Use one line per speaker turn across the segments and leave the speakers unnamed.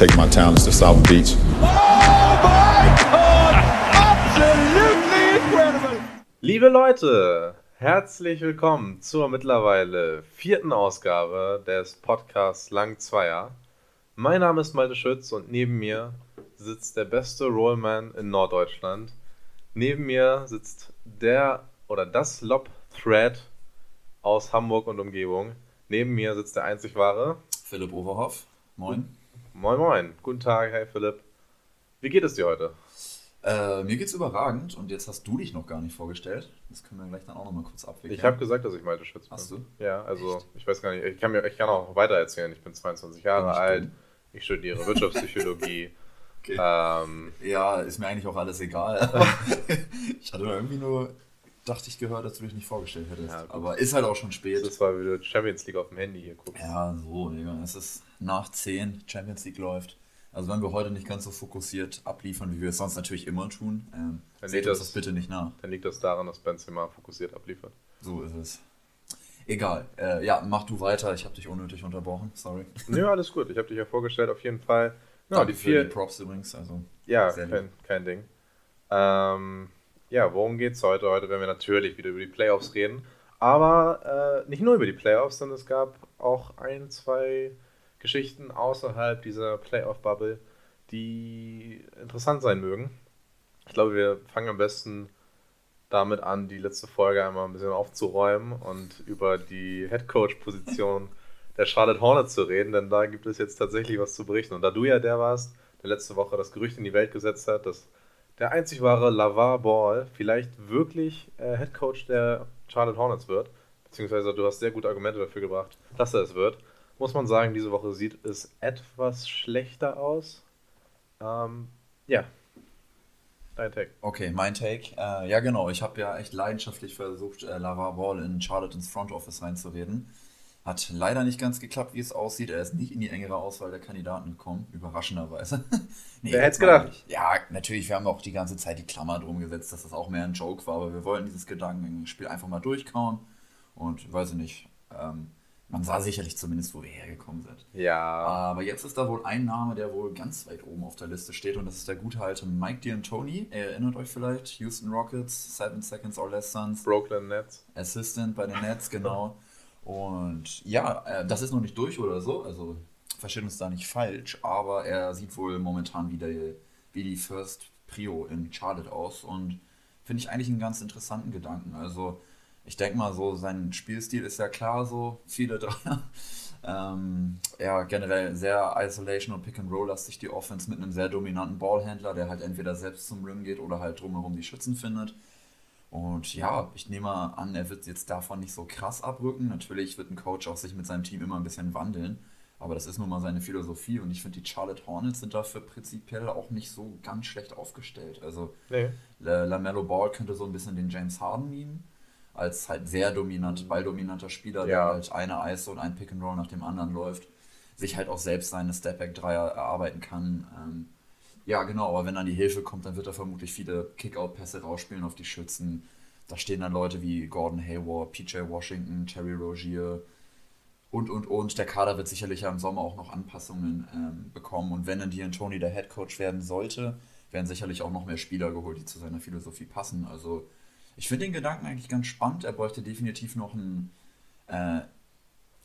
take my talents to South Beach.
Liebe Leute, herzlich willkommen zur mittlerweile vierten Ausgabe des Podcasts Lang Zweier. Mein Name ist Malte Schütz und neben mir sitzt der beste Rollman in Norddeutschland. Neben mir sitzt der oder das Lob Thread aus Hamburg und Umgebung. Neben mir sitzt der einzig wahre
Philipp Overhoff. Moin.
Moin Moin. Guten Tag, hey Philipp. Wie geht es dir heute?
Äh, mir geht's überragend und jetzt hast du dich noch gar nicht vorgestellt. Das können wir gleich dann auch noch mal kurz abwickeln.
Ich habe gesagt, dass ich Malte Schütz bin.
Hast du?
Ja, also Echt? ich weiß gar nicht, ich kann, mir, ich kann auch weiter erzählen. Ich bin 22 Jahre alt, dumm. ich studiere Wirtschaftspsychologie.
okay. ähm, ja, ist mir eigentlich auch alles egal. ich hatte irgendwie nur, dachte ich gehört, dass du dich nicht vorgestellt hättest. Ja, Aber ist halt auch schon spät.
Das war wieder Champions League auf dem Handy hier gucken.
Ja, so, Digga. Es ist nach 10, Champions League läuft. Also wenn wir heute nicht ganz so fokussiert abliefern, wie wir es sonst natürlich immer tun, ähm, dann seht uns das, das bitte nicht nach.
Dann liegt das daran, dass Benzema fokussiert abliefert.
So ist es. Egal. Äh, ja, mach du weiter. Ich habe dich unnötig unterbrochen. Sorry.
Nö, alles gut. Ich habe dich ja vorgestellt, auf jeden Fall.
Ja, die vier die Props übrigens. Also
ja, kein, kein, Ding. Ähm, ja, worum geht's heute? Heute werden wir natürlich wieder über die Playoffs reden. Aber äh, nicht nur über die Playoffs, sondern es gab auch ein, zwei Geschichten außerhalb dieser Playoff-Bubble, die interessant sein mögen. Ich glaube, wir fangen am besten damit an, die letzte Folge einmal ein bisschen aufzuräumen und über die Headcoach-Position der Charlotte Hornets zu reden, denn da gibt es jetzt tatsächlich was zu berichten. Und da du ja der warst, der letzte Woche das Gerücht in die Welt gesetzt hat, dass der einzig wahre Lavar Ball vielleicht wirklich äh, Headcoach der Charlotte Hornets wird, beziehungsweise du hast sehr gute Argumente dafür gebracht, dass er es wird, muss man sagen, diese Woche sieht es etwas schlechter aus. Ähm, ja.
Dein Take. Okay, mein Take. Äh, ja, genau. Ich habe ja echt leidenschaftlich versucht, äh, Lava Ball in Charlotte ins Front Office reinzureden. Hat leider nicht ganz geklappt, wie es aussieht. Er ist nicht in die engere Auswahl der Kandidaten gekommen, überraschenderweise.
nee, Wer hätte es gedacht?
Ja, natürlich, wir haben auch die ganze Zeit die Klammer drum gesetzt, dass das auch mehr ein Joke war, aber wir wollten dieses Gedankenspiel einfach mal durchkauen. Und weiß ich nicht, ähm, man sah sicherlich zumindest, wo wir hergekommen sind.
Ja.
Aber jetzt ist da wohl ein Name, der wohl ganz weit oben auf der Liste steht und das ist der gute alte Mike D'Antoni. Ihr erinnert euch vielleicht, Houston Rockets, Seven Seconds or Less Suns.
Brooklyn Nets.
Assistant bei den Nets, genau. Und ja, äh, das ist noch nicht durch oder so, also versteht uns da nicht falsch, aber er sieht wohl momentan wieder wie die First Prio in Charlotte aus und finde ich eigentlich einen ganz interessanten Gedanken. Also ich denke mal so, sein Spielstil ist ja klar so, viele Dreier. Ähm, ja, generell sehr Isolation und Pick and Roll lastig die Offense mit einem sehr dominanten Ballhändler, der halt entweder selbst zum Rim geht oder halt drumherum die Schützen findet. Und ja, ich nehme an, er wird jetzt davon nicht so krass abrücken. Natürlich wird ein Coach auch sich mit seinem Team immer ein bisschen wandeln. Aber das ist nun mal seine Philosophie und ich finde, die Charlotte Hornets sind dafür prinzipiell auch nicht so ganz schlecht aufgestellt. Also nee. LaMelo Ball könnte so ein bisschen den James Harden nehmen als halt sehr dominant, balldominanter Spieler, ja. der halt eine Eis und ein Pick and Roll nach dem anderen läuft, sich halt auch selbst seine Stepback-Dreier erarbeiten kann. Ähm, ja, genau, aber wenn dann die Hilfe kommt, dann wird er vermutlich viele Kickout-Pässe rausspielen auf die Schützen. Da stehen dann Leute wie Gordon Hayward, PJ Washington, Terry Rogier und, und, und. Der Kader wird sicherlich ja im Sommer auch noch Anpassungen ähm, bekommen. Und wenn dann D'Antoni der Head Coach werden sollte, werden sicherlich auch noch mehr Spieler geholt, die zu seiner Philosophie passen. Also ich finde den Gedanken eigentlich ganz spannend. Er bräuchte definitiv noch einen, äh,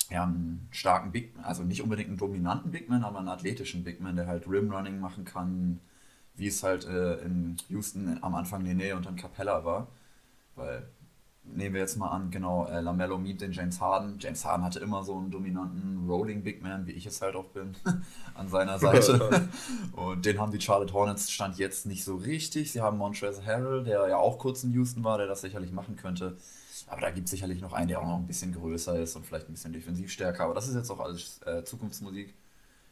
ja, einen starken Big, also nicht unbedingt einen dominanten Bigman, aber einen athletischen Bigman, der halt Rimrunning machen kann, wie es halt äh, in Houston am Anfang Nene und dann Capella war. Weil nehmen wir jetzt mal an, genau, äh, Lamello meet den James Harden. James Harden hatte immer so einen dominanten Rolling Big Man, wie ich es halt auch bin, an seiner Seite. und den haben die Charlotte Hornets stand jetzt nicht so richtig. Sie haben Montrezl Harrell, der ja auch kurz in Houston war, der das sicherlich machen könnte. Aber da gibt es sicherlich noch einen, der auch noch ein bisschen größer ist und vielleicht ein bisschen defensiv stärker. Aber das ist jetzt auch alles äh, Zukunftsmusik.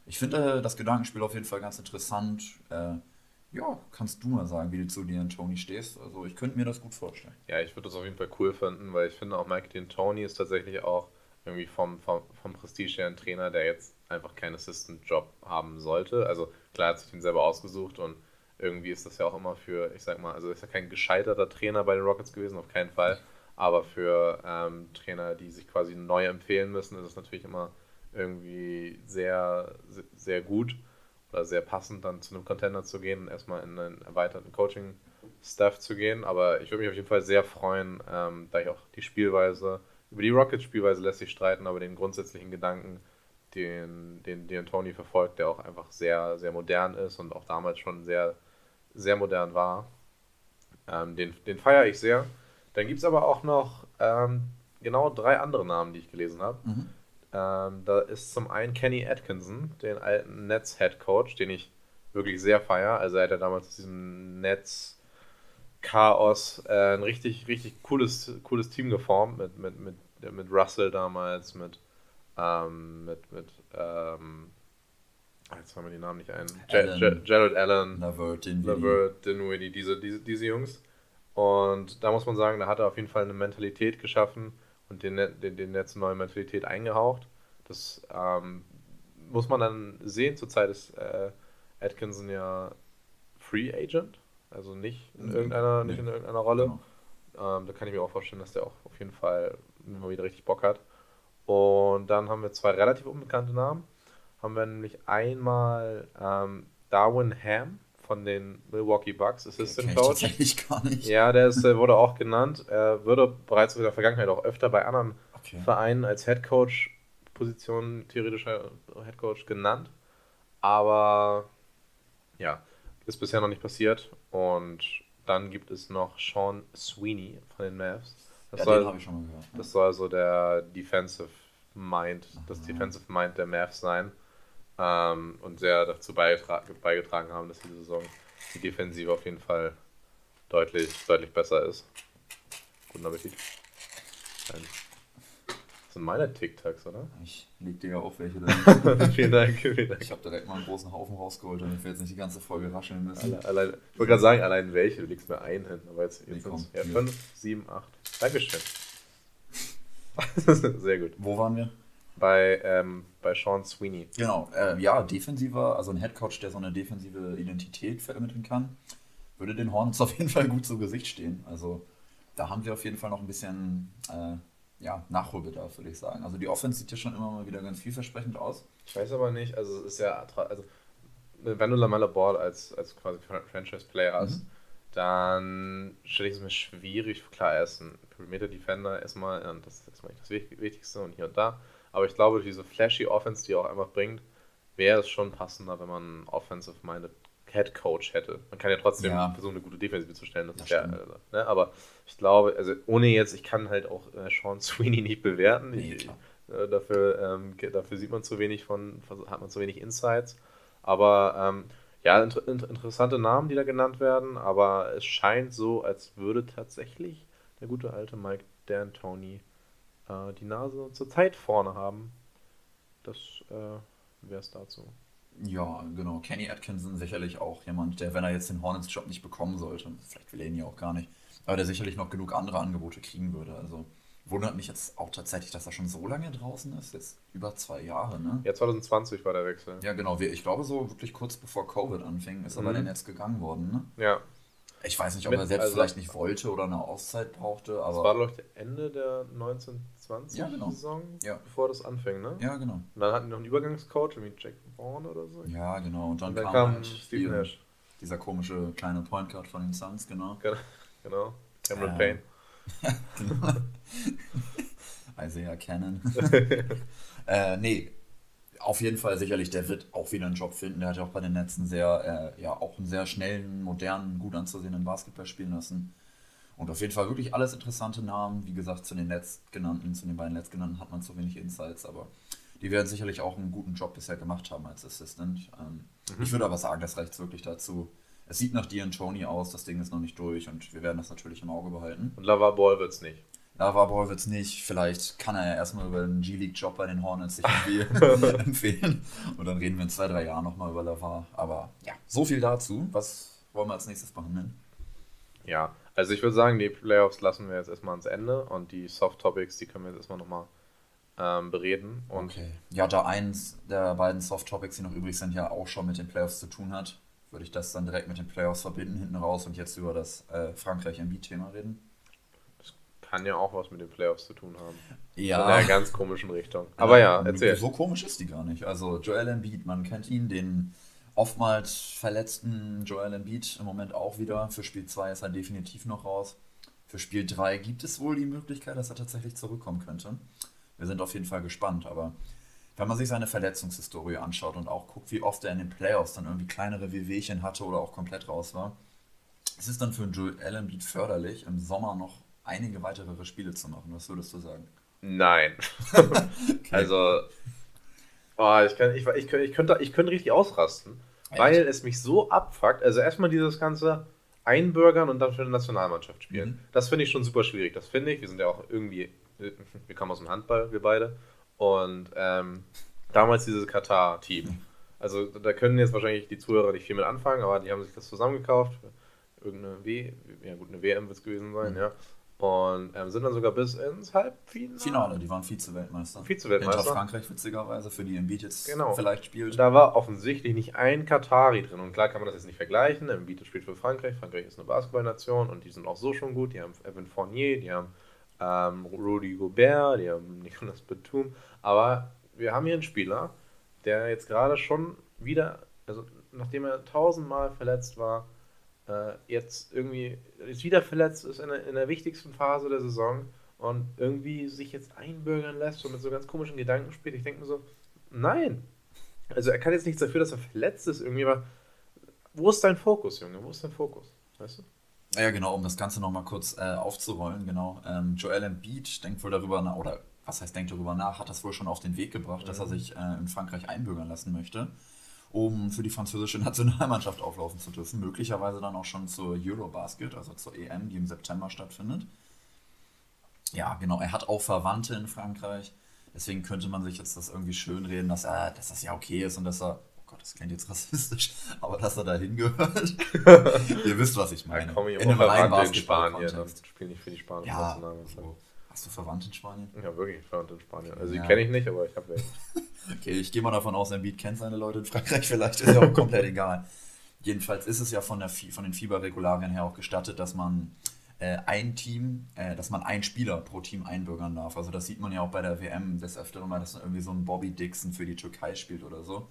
Ich finde äh, das Gedankenspiel auf jeden Fall ganz interessant. Äh, ja, kannst du mal sagen, wie du zu dir Tony stehst. Also ich könnte mir das gut vorstellen.
Ja, ich würde das auf jeden Fall cool finden, weil ich finde auch Mike Tony ist tatsächlich auch irgendwie vom, vom, vom Prestige her ein Trainer, der jetzt einfach keinen Assistant-Job haben sollte. Also klar hat sich den selber ausgesucht und irgendwie ist das ja auch immer für, ich sag mal, also ist ja kein gescheiterter Trainer bei den Rockets gewesen, auf keinen Fall. Aber für ähm, Trainer, die sich quasi neu empfehlen müssen, ist es natürlich immer irgendwie sehr, sehr gut. Oder sehr passend, dann zu einem Contender zu gehen erstmal in einen erweiterten Coaching-Staff zu gehen. Aber ich würde mich auf jeden Fall sehr freuen, ähm, da ich auch die Spielweise, über die Rockets-Spielweise lässt sich streiten, aber den grundsätzlichen Gedanken, den, den, den Tony verfolgt, der auch einfach sehr, sehr modern ist und auch damals schon sehr, sehr modern war. Ähm, den den feiere ich sehr. Dann gibt es aber auch noch ähm, genau drei andere Namen, die ich gelesen habe.
Mhm.
Ähm, da ist zum einen Kenny Atkinson, den alten Nets-Head Coach, den ich wirklich sehr feiere. Also er hat ja damals aus diesem Nets Chaos äh, ein richtig, richtig cooles, cooles Team geformt mit, mit, mit, mit Russell damals, mit, ähm, mit, mit ähm, jetzt haben wir die Namen nicht ein.
Allen.
Jared Allen,
Lavert,
Levert, Dinwiddie, diese, diese, diese Jungs. Und da muss man sagen, da hat er auf jeden Fall eine Mentalität geschaffen und den, den, den Netz eine neue Mentalität eingehaucht. Das ähm, muss man dann sehen. Zurzeit ist äh, Atkinson ja Free Agent, also nicht in
Mhm.
irgendeiner, nicht
Nee.
in irgendeiner Rolle.
Genau.
Ähm, da kann ich mir auch vorstellen, dass der auch auf jeden Fall immer wieder richtig Bock hat. Und dann haben wir zwei relativ unbekannte Namen. Haben wir nämlich einmal ähm, Darwin Ham von den Milwaukee Bucks, Assistant
ich
Coach.
tatsächlich gar nicht.
Ja, der ist, äh, wurde auch genannt. Er wurde bereits in der Vergangenheit auch öfter bei anderen
Okay.
Vereinen als Head Coach Position theoretischer Head Coach genannt. Aber ja, ist bisher noch nicht passiert. Und dann gibt es noch Sean Sweeney von den Mavs. Das,
ja,
soll,
habe ich schon mal gehört.
das soll so der Defensive Mind, das
Aha.
Defensive Mind der Mavs sein. Ähm, und sehr dazu beigetra beigetragen haben, dass diese Saison die Defensive auf jeden Fall deutlich, deutlich besser ist. Guten Appetit. Ein, das sind meine TikToks, oder?
Ich leg dir ja auf welche da.
vielen Dank, vielen Dank.
Ich habe direkt mal einen großen Haufen rausgeholt, damit wir jetzt nicht die ganze Folge rascheln müssen.
Alle, allein, ich wollte gerade sagen, allein welche, du legst mir einen hin, aber jetzt,
Nee,
jetzt sind's- ja, fünf, sieben, acht. Dankeschön. Sehr gut.
Wo waren wir?
Bei, ähm, bei Sean Sweeney.
Genau, äh, ja, defensiver, also ein Headcoach, der so eine defensive Identität vermitteln kann, würde den Hornets auf jeden Fall gut zu Gesicht stehen. Also da haben wir auf jeden Fall noch ein bisschen äh, ja, Nachholbedarf, würde ich sagen. Also die Offense sieht ja schon immer mal wieder ganz vielversprechend aus.
Ich weiß aber nicht, also es ist ja, also wenn du Lamella Ball als, als quasi Fran- Franchise-Player hast,
Mhm.
dann stelle ich es mir schwierig, klar, er ist ein Perimeter-Defender erstmal, und das ist erstmal nicht das Wich- Wichtigste und hier und da, aber ich glaube, diese flashy Offense, die er auch einfach bringt, wäre es schon passender, wenn man einen offensive-minded Head Coach hätte. Man kann ja trotzdem
Ja.
versuchen, eine gute Defensive zu stellen, das,
Das
ist ja, also, ne, aber ich glaube, also ohne jetzt, ich kann halt auch äh, Sean Sweeney nicht bewerten,
Nee,
ich, äh, dafür, ähm, dafür sieht man zu wenig von, hat man zu wenig Insights. Aber ähm, ja, inter, interessante Namen, die da genannt werden, aber es scheint so, als würde tatsächlich der gute alte Mike D'Antoni äh, die Nase zur Zeit vorne haben. Das äh, wäre es dazu.
Ja, genau. Kenny Atkinson sicherlich auch jemand, der, wenn er jetzt den Hornets-Job nicht bekommen sollte, vielleicht will er ihn ja auch gar nicht, aber der sicherlich noch genug andere Angebote kriegen würde. Also wundert mich jetzt auch tatsächlich, dass er schon so lange draußen ist. Jetzt über zwei Jahre, ne?
Ja, 2020 war der Wechsel.
Ja, genau. Ich glaube, so wirklich kurz bevor Covid anfing, ist er bei
Mhm.
den Netz gegangen worden. Ne?
Ja,
Ich weiß nicht, ob
Mit-
er selbst
also-
vielleicht nicht wollte oder eine Auszeit brauchte,
das
aber.
war, glaube ich, Ende der 1920
Ja, genau.
Saison,
Ja.
bevor das anfing, ne?
ja, genau.
Und dann hatten die noch einen Übergangscoach, irgendwie Jack Vaughn oder so.
Ja, genau. Und dann,
Und dann
kam,
kam
halt
Steve Nash.
dieser komische kleine Point Guard von den Suns, genau.
Genau. Cameron
Ja.
Payne.
genau. Isaiah Cannon. äh, nee, auf jeden Fall sicherlich, der wird auch wieder einen Job finden. Der hat ja auch bei den Netzen sehr, äh, ja, auch einen sehr schnellen, modernen, gut anzusehenden Basketball spielen lassen. Und auf jeden Fall wirklich alles interessante Namen. Wie gesagt, zu den Netz genannten, zu den beiden Netz genannten hat man zu wenig Insights, aber die werden sicherlich auch einen guten Job bisher gemacht haben als Assistant. Ähm, Ich würde aber sagen, das reicht wirklich dazu. Es sieht nach Dion Tony aus, das Ding ist noch nicht durch und wir werden das natürlich im Auge behalten.
Und Lava Ball wird's nicht.
Lava Ball wird es nicht. Vielleicht kann er ja erstmal über einen G-League-Job bei den Hornets sich irgendwie empfehlen. Und dann reden wir in zwei, drei Jahren nochmal über Lava. Aber ja, so viel dazu. Was wollen wir als nächstes behandeln?
Ja, also ich würde sagen, die Playoffs lassen wir jetzt erstmal ans Ende und die Soft Topics, die können wir jetzt erstmal nochmal ähm, bereden. Und
Ja, da eins der beiden Soft-Topics, die noch übrig sind, ja auch schon mit den Playoffs zu tun hat, würde ich das dann direkt mit den Playoffs verbinden hinten raus und jetzt über das äh, Frankreich-MB-Thema reden.
kann ja auch was mit den Playoffs zu tun haben.
Ja.
In einer ganz komischen Richtung. Aber ja, erzähl.
So komisch ist die gar nicht. Also Joel Embiid, man kennt ihn, den oftmals verletzten Joel Embiid im Moment auch wieder. Für Spiel 2 ist er definitiv noch raus. Für Spiel 3 gibt es wohl die Möglichkeit, dass er tatsächlich zurückkommen könnte. Wir sind auf jeden Fall gespannt, aber wenn man sich seine Verletzungshistorie anschaut und auch guckt, wie oft er in den Playoffs dann irgendwie kleinere Wehwehchen hatte oder auch komplett raus war, es ist dann für Joel Embiid förderlich, im Sommer noch einige weitere Spiele zu machen. Was würdest du sagen?
Nein. okay. Also, oh, ich, kann, ich, ich, ich, könnte, ich könnte richtig ausrasten, Echt? weil es mich so abfuckt. Also erstmal dieses ganze Einbürgern und dann für eine Nationalmannschaft spielen. Mhm. Das finde ich schon super schwierig. Das finde ich. Wir sind ja auch irgendwie, wir kommen aus dem Handball, wir beide. Und ähm, damals dieses Katar-Team. Also da können jetzt wahrscheinlich die Zuhörer nicht viel mit anfangen, aber die haben sich das zusammengekauft. Irgendeine W, ja gut, eine WM wird es gewesen sein, mhm. ja. Und ähm, sind dann sogar bis ins Halbfinale.
Finale, die waren Vize-Weltmeister.
Vize-Weltmeister.
Hinter Frankreich, witzigerweise, für die Embiid jetzt
genau.
vielleicht spielt.
Da war offensichtlich nicht ein Katari drin. Und klar kann man das jetzt nicht vergleichen. Embiid spielt für Frankreich. Frankreich ist eine Basketballnation und die sind auch so schon gut. Die haben Evan Fournier, die haben ähm, Rudy Gobert, die haben Nicolas Batum. Aber wir haben hier einen Spieler, der jetzt gerade schon wieder, also nachdem er tausendmal verletzt war, äh, jetzt irgendwie ist wieder verletzt ist in der, in der wichtigsten Phase der Saison und irgendwie sich jetzt einbürgern lässt und mit so ganz komischen Gedanken spielt. Ich denke mir so, nein. Also er kann jetzt nichts dafür, dass er verletzt ist irgendwie, aber wo ist dein Fokus, Junge? Wo ist dein Fokus? Weißt du?
Ja, genau, um das Ganze nochmal kurz äh, aufzurollen, genau. Ähm, Joel Embiid denkt wohl darüber nach, oder was heißt denkt darüber nach, hat das wohl schon auf den Weg gebracht, mhm. dass er mhm. sich äh, in Frankreich einbürgern lassen möchte um für die französische Nationalmannschaft auflaufen zu dürfen. Möglicherweise dann auch schon zur Eurobasket, also zur EM, die im September stattfindet. Ja, genau, er hat auch Verwandte in Frankreich. Deswegen könnte man sich jetzt das irgendwie schönreden, dass, er, dass das ja okay ist und dass er, oh Gott, das klingt jetzt rassistisch, aber dass er da hingehört. Ihr wisst, was ich meine. Ja,
in einem reinen Basketball-Kontext. Spiele nicht für die spanische
ja, Nationalmannschaft. Hast du Verwandte in Spanien?
Ja, wirklich Verwandte in Spanien. Also ja. die kenne ich nicht, aber ich habe welche.
okay, ich gehe mal davon aus, Embiid kennt seine Leute in Frankreich vielleicht, ist ja auch komplett egal. Jedenfalls ist es ja von, der, von den Fieberregularien her auch gestattet, dass man äh, ein Team, äh, dass man einen Spieler pro Team einbürgern darf. Also das sieht man ja auch bei der WM des Öfteren mal, dass irgendwie so ein Bobby Dixon für die Türkei spielt oder so.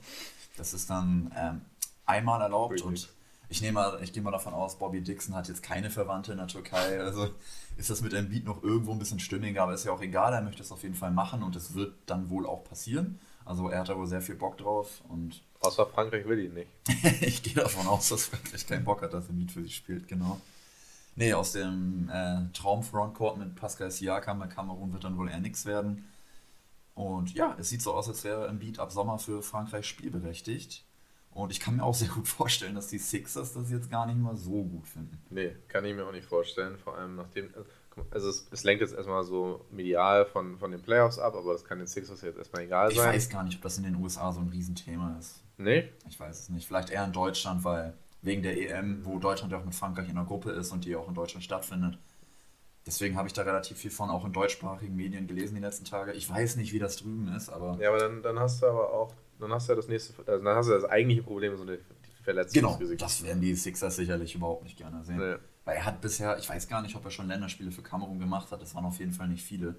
Das ist dann ähm, einmal erlaubt Richtig. und ich nehme ich gehe mal davon aus, Bobby Dixon hat jetzt keine Verwandte in der Türkei. Also ist das mit Embiid noch irgendwo ein bisschen stimmiger, aber ist ja auch egal. Er möchte es auf jeden Fall machen und es wird dann wohl auch passieren. Also er hat da wohl sehr viel Bock drauf und.
Außer Frankreich will ihn nicht.
ich gehe davon aus, dass Frankreich keinen Bock hat, dass Embiid für sich spielt, genau. Nee, aus dem äh, Traum-Frontcourt mit Pascal Siakam bei Kamerun wird dann wohl eher nichts werden. Und ja, es sieht so aus, als wäre Embiid ab Sommer für Frankreich spielberechtigt. Und ich kann mir auch sehr gut vorstellen, dass die Sixers das jetzt gar nicht mal so gut finden.
Nee, kann ich mir auch nicht vorstellen. Vor allem nachdem. Also es, es lenkt jetzt erstmal so medial von, von den Playoffs ab, aber das kann den Sixers jetzt erstmal egal
ich
sein.
Ich weiß gar nicht, ob das in den USA so ein Riesenthema ist.
Nee?
Ich weiß es nicht. Vielleicht eher in Deutschland, weil wegen der EM, wo Deutschland ja auch mit Frankreich in der Gruppe ist und die auch in Deutschland stattfindet. Deswegen habe ich da relativ viel von auch in deutschsprachigen Medien gelesen die letzten Tage. Ich weiß nicht, wie das drüben ist, aber.
Ja, aber dann, dann hast du aber auch dann hast du ja das nächste, also dann hast du das eigentliche Problem, so eine Verletzung.
Genau, das werden die Sixers sicherlich überhaupt nicht gerne sehen. Nee. Weil er hat bisher, ich weiß gar nicht, ob er schon Länderspiele für Kamerun gemacht hat, das waren auf jeden Fall nicht viele.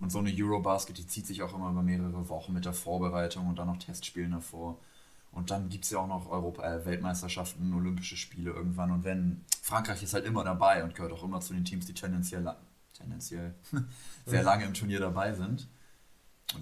Und so eine Eurobasket, die zieht sich auch immer über mehrere Wochen mit der Vorbereitung und dann noch Testspielen davor. Und dann gibt es ja auch noch Europa äh, Weltmeisterschaften, Olympische Spiele irgendwann. Und wenn Frankreich ist halt immer dabei und gehört auch immer zu den Teams, die tendenziell, tendenziell sehr lange im Turnier dabei sind.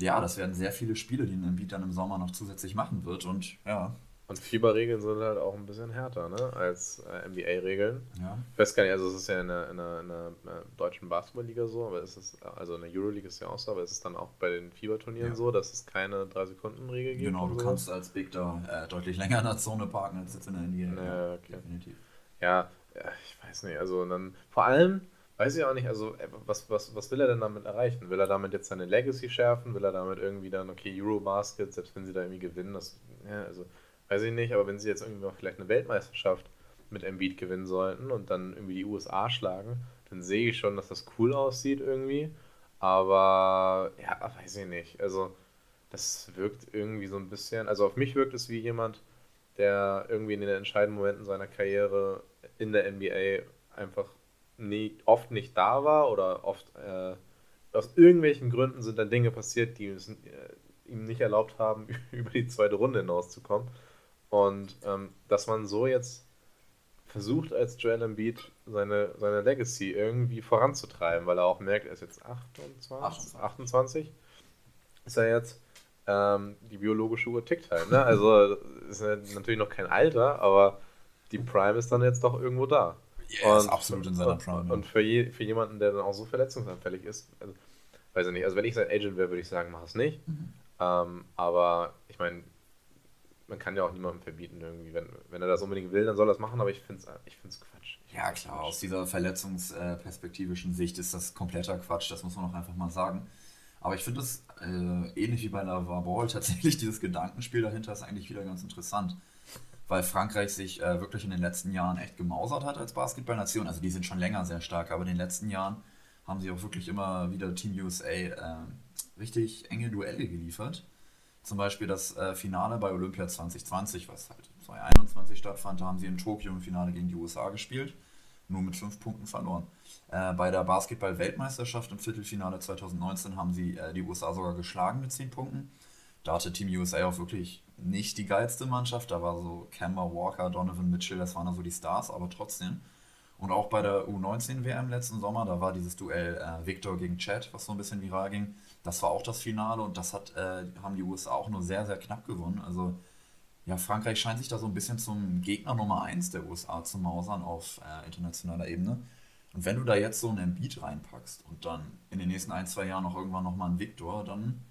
Ja, das werden sehr viele Spiele, die ein Embiid dann im Sommer noch zusätzlich machen wird. Und ja.
Und Fieberregeln sind halt auch ein bisschen härter, ne? Als äh, NBA-Regeln.
Ja.
Ich weiß gar nicht, also es ist ja in der, in der, in der, der deutschen Basketballliga so, aber ist es, also in der Euroleague ist es ja auch so, aber ist es dann auch bei den Fieberturnieren ja. so, dass es keine 3-Sekunden-Regel gibt?
Genau, du so? kannst als Big da äh, deutlich länger in der Zone parken als jetzt in der NBA.
Ja, okay. Definitiv. Ja, ja, ich weiß nicht, also dann vor allem Weiß ich auch nicht, also äh, was, was, was will er denn damit erreichen? Will er damit jetzt seine Legacy schärfen? Will er damit irgendwie dann, okay, Eurobasket, selbst wenn sie da irgendwie gewinnen, das, ja, also weiß ich nicht, aber wenn sie jetzt irgendwie auch vielleicht eine Weltmeisterschaft mit Embiid gewinnen sollten und dann irgendwie die USA schlagen, dann sehe ich schon, dass das cool aussieht irgendwie. Aber ja, weiß ich nicht. Also das wirkt irgendwie so ein bisschen, also auf mich wirkt es wie jemand, der irgendwie in den entscheidenden Momenten seiner Karriere in der NBA einfach nie, oft nicht da war oder oft äh, aus irgendwelchen Gründen sind dann Dinge passiert, die es äh, ihm nicht erlaubt haben, über die zweite Runde hinauszukommen. Und ähm, dass man so jetzt versucht, als Joel Embiid seine, seine Legacy irgendwie voranzutreiben, weil er auch merkt, er ist jetzt 28, 28, 28 ist er jetzt. Ähm, die biologische Uhr tickt halt. Ne? Also ist natürlich noch kein Alter, aber die Prime ist dann jetzt doch irgendwo da.
Yeah, ist absolut in seiner Prime.
Und, für, je, für jemanden, der dann auch so verletzungsanfällig ist, also, weiß ich nicht, also wenn ich sein Agent wäre, würde ich sagen, mach es nicht. Mhm. Ähm, aber ich meine, man kann ja auch niemandem verbieten, irgendwie. Wenn, wenn er das unbedingt will, dann soll er das machen, aber ich finde es ich find's Quatsch. Ich
ja, klar, Quatsch. aus dieser verletzungsperspektivischen Sicht ist das kompletter Quatsch, das muss man auch einfach mal sagen. Aber ich finde es äh, ähnlich wie bei Lava Ball tatsächlich, dieses Gedankenspiel dahinter ist eigentlich wieder ganz interessant. Weil Frankreich sich äh, wirklich in den letzten Jahren echt gemausert hat als Basketballnation. Also die sind schon länger sehr stark, aber in den letzten Jahren haben sie auch wirklich immer wieder Team USA äh, richtig enge Duelle geliefert. Zum Beispiel das äh, Finale bei Olympia 2020, was halt 2021 stattfand, da haben sie in Tokio im Finale gegen die USA gespielt, nur mit fünf Punkten verloren. Äh, bei der Basketball-Weltmeisterschaft im Viertelfinale 2019 haben sie äh, die USA sogar geschlagen mit zehn Punkten. Da hatte Team USA auch wirklich nicht die geilste Mannschaft. Da war so Kemba Walker, Donovan Mitchell, das waren so die Stars, aber trotzdem. Und auch bei der U19-WM letzten Sommer, da war dieses Duell äh, Victor gegen Chad, was so ein bisschen viral ging. Das war auch das Finale und das hat, äh, haben die USA auch nur sehr, sehr knapp gewonnen. Also ja, Frankreich scheint sich da so ein bisschen zum Gegner Nummer 1 der USA zu mausern auf äh, internationaler Ebene. Und wenn du da jetzt so einen Beat reinpackst und dann in den nächsten ein, zwei Jahren noch irgendwann nochmal einen Victor, dann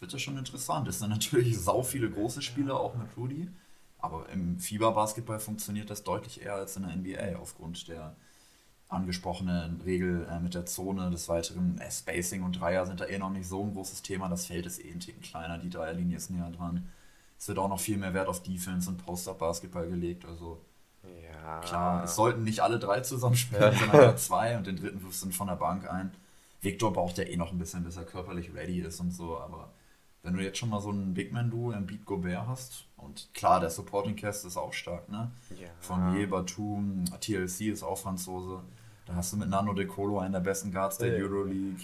wird das schon interessant. Es sind natürlich sau viele große Spieler, auch mit Rudy. Aber im Fieberbasketball funktioniert das deutlich eher als in der NBA aufgrund der angesprochenen Regel äh, mit der Zone. Des Weiteren äh, Spacing und Dreier sind da eh noch nicht so ein großes Thema. Das Feld ist eh ein Ticken kleiner, die Dreierlinie ist näher dran. Es wird auch noch viel mehr Wert auf Defense und Post-Up-Basketball gelegt. Also ja. klar, es sollten nicht alle drei zusammenspielen, sondern zwei und den dritten wirfst du von der Bank ein. Victor braucht ja eh noch ein bisschen, bis er körperlich ready ist und so, aber wenn du jetzt schon mal so ein Big Man-Duo im Beat Gobert hast, und klar, der Supporting Cast ist auch stark, ne? Ja. Von Je, Batum, TLC ist auch Franzose. Da hast du mit Nano De Colo einen der besten Guards der ja. Euroleague.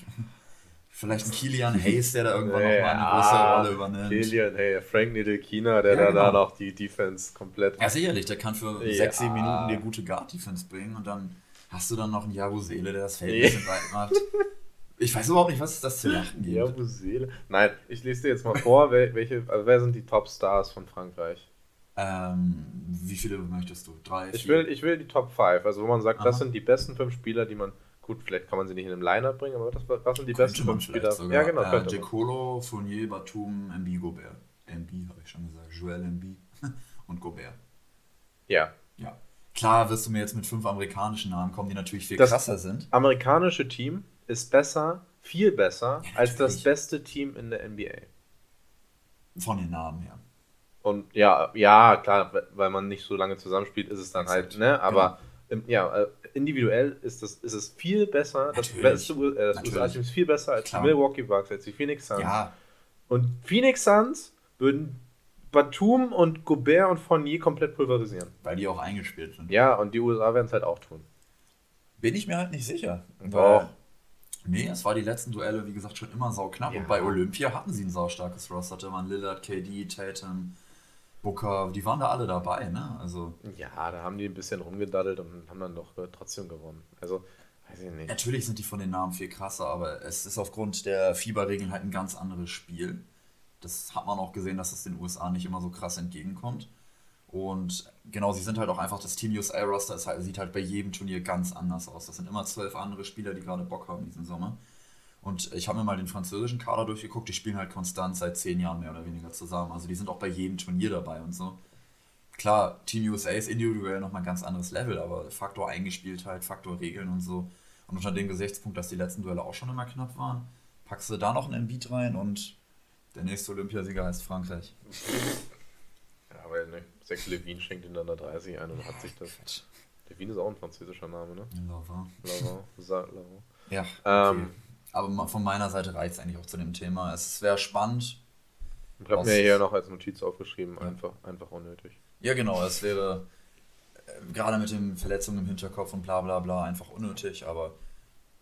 Vielleicht ein Kilian Hayes, der da irgendwann ja, nochmal eine große Rolle übernimmt.
Kilian Hayes, Frank Nedelkina, der ja, da, genau. noch die Defense komplett.
Ja, sicherlich, der kann für ja. 6, 7 Minuten dir gute Guard-Defense bringen und dann hast du dann noch einen Jabusele, der das Feld ein bisschen weit macht. Ich weiß überhaupt nicht, was das zu lachen
gibt. Ja, Seele. Nein, ich lese dir jetzt mal vor, welche, also wer sind die Top-Stars von Frankreich?
Ähm, wie viele möchtest du? Drei?
Ich will, ich will die Top 5, also wo man sagt, Aha. das sind die besten fünf Spieler, die man. Gut, vielleicht kann man sie nicht in einem Liner bringen, aber das, das sind die könnte besten fünf Spieler.
Sogar. Ja, genau. Äh, Decolo, Fournier, Batum, Mb, Gobert. Mb habe ich schon gesagt. Joel Mb und Gobert.
Ja.
Ja. Klar wirst du mir jetzt mit fünf amerikanischen Namen kommen, die natürlich viel das krasser sind.
Amerikanische Team ist besser, viel besser, ja, als das beste Team in der NBA.
Von den Namen her.
Und ja, ja, klar, weil man nicht so lange zusammenspielt, ist es dann Exakt. halt, ne? Aber genau. im, ja, äh, individuell ist, das, ist es viel besser, Natürlich. das beste äh, das USA-Team ist viel besser als klar. die Milwaukee Bucks, als die Phoenix Suns. Ja. Und Phoenix Suns würden Batum und Gobert und Fournier komplett pulverisieren.
Weil die auch eingespielt sind.
Ja, und die USA werden es halt auch tun.
Bin ich mir halt nicht sicher. Doch. Nee, es war die letzten Duelle, wie gesagt, schon immer sauknapp. Ja. Und bei Olympia hatten sie ein saustarkes Roster. Da waren Lillard, KD, Tatum, Booker, die waren da alle dabei, ne? Also,
ja, da haben die ein bisschen rumgedaddelt und haben dann doch trotzdem gewonnen. Also, weiß ich nicht.
Natürlich sind die von den Namen viel krasser, aber es ist aufgrund der Fieberregeln halt ein ganz anderes Spiel. Das hat man auch gesehen, dass es den USA nicht immer so krass entgegenkommt. Und genau, sie sind halt auch einfach, das Team USA Roster halt, sieht halt bei jedem Turnier ganz anders aus. Das sind immer zwölf andere Spieler, die gerade Bock haben diesen Sommer. Und ich habe mir mal den französischen Kader durchgeguckt, die spielen halt konstant seit zehn Jahren mehr oder weniger zusammen. Also die sind auch bei jedem Turnier dabei und so. Klar, Team USA ist individuell nochmal ein ganz anderes Level, aber Faktor Eingespieltheit, Faktor Regeln und so. Und unter dem Gesichtspunkt, dass die letzten Duelle auch schon immer knapp waren, packst du da noch einen Beat rein und der nächste Olympiasieger heißt Frankreich.
Ja, weil ne, Sex Levin schenkt da 30 ein und hat sich das. Levin ist auch ein französischer Name, ne?
Lavin.
Lavin.
Ja. Okay. Ähm, aber von meiner Seite reicht es eigentlich auch zu dem Thema. Es wäre spannend.
Ich habe mir hier noch als Notiz aufgeschrieben, ja. einfach, einfach unnötig.
Ja, genau, es wäre äh, gerade mit den Verletzungen im Hinterkopf und bla bla bla einfach unnötig, aber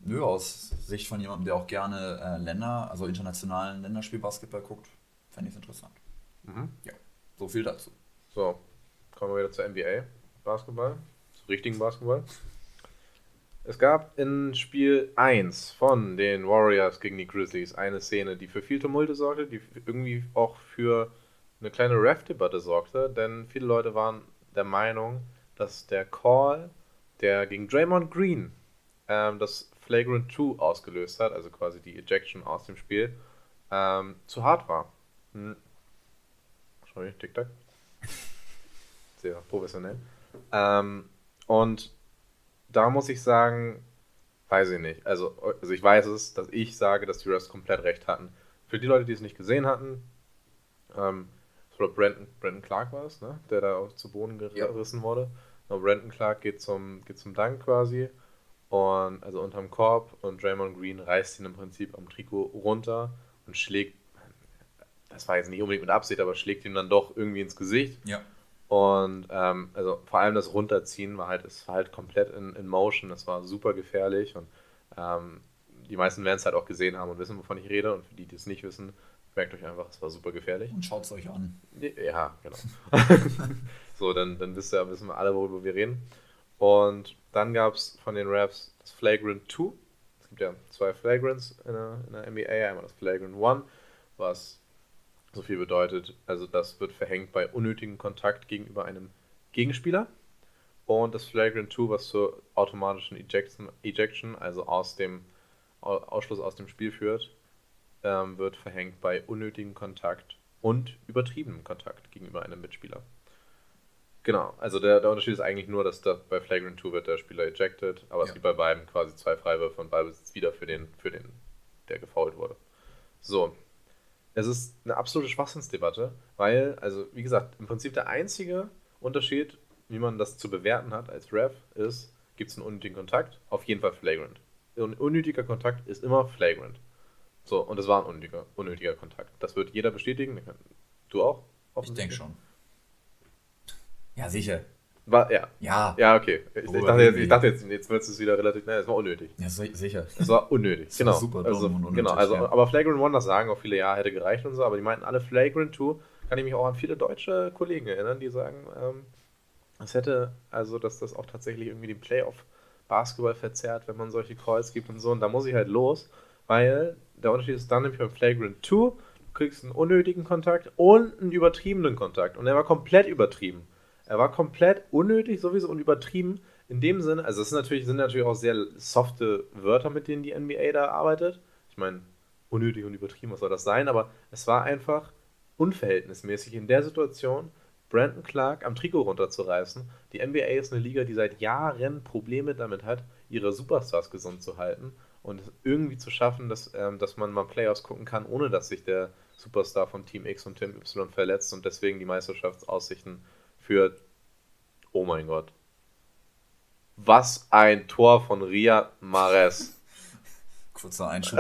nö, aus Sicht von jemandem, der auch gerne äh, Länder, also internationalen Länderspielbasketball guckt, fände ich es interessant. Mhm. Ja, so viel dazu.
So, kommen wir wieder zur NBA. Basketball. Zu richtigen Basketball. Es gab in Spiel 1 von den Warriors gegen die Grizzlies eine Szene, die für viel Tumulte sorgte, die irgendwie auch für eine kleine Ref-Debatte sorgte, denn viele Leute waren der Meinung, dass der Call, der gegen Draymond Green ähm, das Flagrant 2 ausgelöst hat, also quasi die Ejection aus dem Spiel, ähm, zu hart war. Hm. Sorry, TikTok. Sehr professionell. Ähm, und da muss ich sagen, weiß ich nicht. Also, also ich weiß es, dass ich sage, dass die Refs komplett recht hatten. Für die Leute, die es nicht gesehen hatten, ähm, oder Brandon, Brandon Clark war es, ne? der da auch zu Boden gerissen ja. wurde. Und Brandon Clark geht zum, geht zum Dank quasi und also unterm Korb und Draymond Green reißt ihn im Prinzip am Trikot runter und schlägt, das war jetzt nicht unbedingt mit Absicht, aber schlägt ihm dann doch irgendwie ins Gesicht.
Ja.
Und ähm, also vor allem das Runterziehen war halt, es war halt komplett in, in Motion, das war super gefährlich und ähm, die meisten werden es halt auch gesehen haben und wissen, wovon ich rede. Und für die, die es nicht wissen, merkt euch einfach, es war super gefährlich.
Und schaut es euch an.
Ja, genau. so, dann, dann wisst ihr, wissen wir alle, worüber wir reden. Und dann gab es von den Raps das Flagrant 2. Es gibt ja zwei Flagrants in der, in der NBA. Einmal das Flagrant 1, was so viel bedeutet, also das wird verhängt bei unnötigem Kontakt gegenüber einem Gegenspieler. Und das Flagrant 2, was zur automatischen Ejection, Ejection also aus dem Ausschluss aus dem Spiel führt, ähm, wird verhängt bei unnötigem Kontakt und übertriebenem Kontakt gegenüber einem Mitspieler. Genau, also der, der Unterschied ist eigentlich nur, dass da bei Flagrant 2 wird der Spieler ejected, aber ja. es gibt bei beiden quasi zwei Freiwürfe und Ballbesitz wieder für den, für den, der gefault wurde. So, es ist eine absolute Schwachsinnsdebatte, weil, also wie gesagt, im Prinzip der einzige Unterschied, wie man das zu bewerten hat als Ref, ist, gibt es einen unnötigen Kontakt? Auf jeden Fall flagrant. Ein unnötiger Kontakt ist immer flagrant. So, und es war ein unnötiger, unnötiger Kontakt. Das wird jeder bestätigen. Du auch?
Ich denke schon. Ja, sicher.
War, ja.
Ja.
Ja, okay. Ich, ich, dachte, jetzt, ich dachte jetzt, jetzt wird es wieder relativ, nein, es war unnötig.
Ja, sicher.
Es war unnötig,
das
genau.
War super
also,
unnötig,
genau, also, ja. aber Flagrant One, das sagen auch viele, ja, hätte gereicht und so, aber die meinten alle Flagrant 2, kann ich mich auch an viele deutsche Kollegen erinnern, die sagen, ähm, es hätte, also, dass das auch tatsächlich irgendwie den Playoff Basketball verzerrt, wenn man solche Calls gibt und so, und da muss ich halt los, weil der Unterschied ist dann nämlich beim Flagrant 2, du kriegst einen unnötigen Kontakt und einen übertriebenen Kontakt und der war komplett übertrieben. Er war komplett unnötig sowieso und übertrieben in dem Sinne, also es sind natürlich, sind natürlich auch sehr softe Wörter, mit denen die NBA da arbeitet. Ich meine, unnötig und übertrieben, was soll das sein? Aber es war einfach unverhältnismäßig in der Situation, Brandon Clark am Trikot runterzureißen. Die NBA ist eine Liga, die seit Jahren Probleme damit hat, ihre Superstars gesund zu halten und irgendwie zu schaffen, dass, ähm, dass man mal Playoffs gucken kann, ohne dass sich der Superstar von Team X und Team Y verletzt und deswegen die Meisterschaftsaussichten für, oh mein Gott, was ein Tor von Ria Mares.
Kurzer Einschub.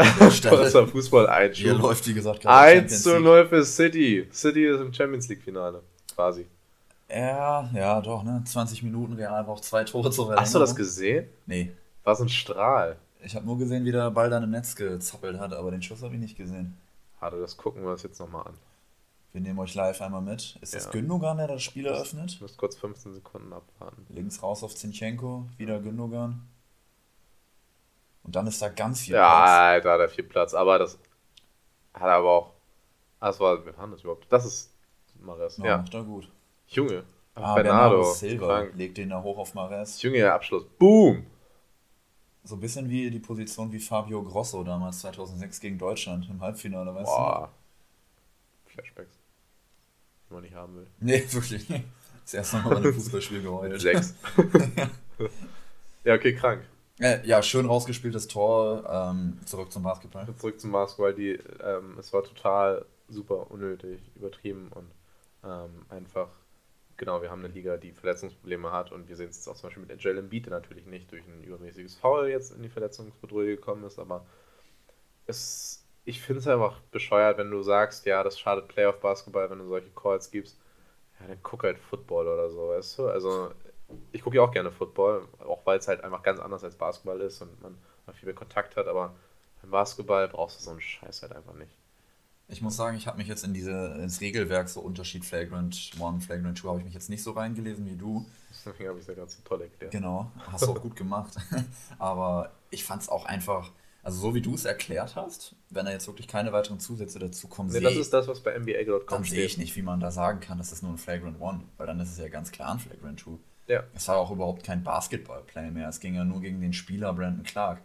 Kurzer Fußball-Einschub.
Hier läuft, wie gesagt,
gerade 1 zu 0 für City. City ist im Champions League-Finale. Quasi.
Ja, ja, doch, ne? 20 Minuten, Real braucht zwei Tore zu
werden. Hast du das gesehen?
Nee.
War so ein Strahl.
Ich habe nur gesehen, wie der Ball dann im Netz gezappelt hat, aber den Schuss habe ich nicht gesehen.
Hatte, das gucken wir uns jetzt nochmal an.
Wir nehmen euch live einmal mit. Ist das ja. Gündogan, der das Spiel eröffnet?
Ich muss kurz 15 Sekunden abwarten.
Links raus auf Zinchenko, wieder Gündogan. Und dann ist da ganz viel
ja, Platz. Ja, da hat er viel Platz. Aber das hat er aber auch. Das war, wer war das überhaupt? Das ist Mares.
Ja, ja. macht er gut.
Junge.
Ah, Bernardo. Bernardo Silva krank. legt den da hoch auf Mares.
Junge, Abschluss. Boom!
So ein bisschen wie die Position wie Fabio Grosso damals 2006 gegen Deutschland im Halbfinale, weißt
Boah. du? Flashbacks die man nicht haben will.
Nee, wirklich. Das erste Mal bei einem Fußballspiel geheult.
Sechs. ja, okay, krank.
Äh, ja, schön rausgespieltes Tor. Ähm, zurück zum Basketball.
Zurück zum Basketball. Die, ähm, es war total super unnötig, übertrieben und ähm, einfach, genau, wir haben eine Liga, die Verletzungsprobleme hat und wir sehen es jetzt auch zum Beispiel mit Joel Embiid, der natürlich nicht durch ein übermäßiges Foul jetzt in die Verletzungsbedrohung gekommen ist, aber es ich finde es einfach bescheuert, wenn du sagst, ja, das schadet Playoff-Basketball, wenn du solche Calls gibst. Ja, dann guck halt Football oder so, weißt du? Also, ich gucke ja auch gerne Football, auch weil es halt einfach ganz anders als Basketball ist und man viel mehr Kontakt hat, aber beim Basketball brauchst du so einen Scheiß halt einfach nicht.
Ich muss sagen, ich habe mich jetzt in diese, ins Regelwerk so Unterschied Flagrant 1, Flagrant 2 habe ich mich jetzt nicht so reingelesen wie du.
Deswegen habe ich es ja gerade so toll erklärt.
Genau, hast du auch gut gemacht. Aber ich fand es auch einfach, also so wie du es erklärt hast, wenn da jetzt wirklich keine weiteren Zusätze dazu kommen,
Nee, das ist das, was bei NBA.com
dann sehe ich
steht.
nicht, wie man da sagen kann, das ist nur ein Flagrant 1, weil dann ist es ja ganz klar ein Flagrant 2.
Ja.
Es war auch überhaupt kein Basketball-Play mehr. Es ging ja nur gegen den Spieler Brandon Clark.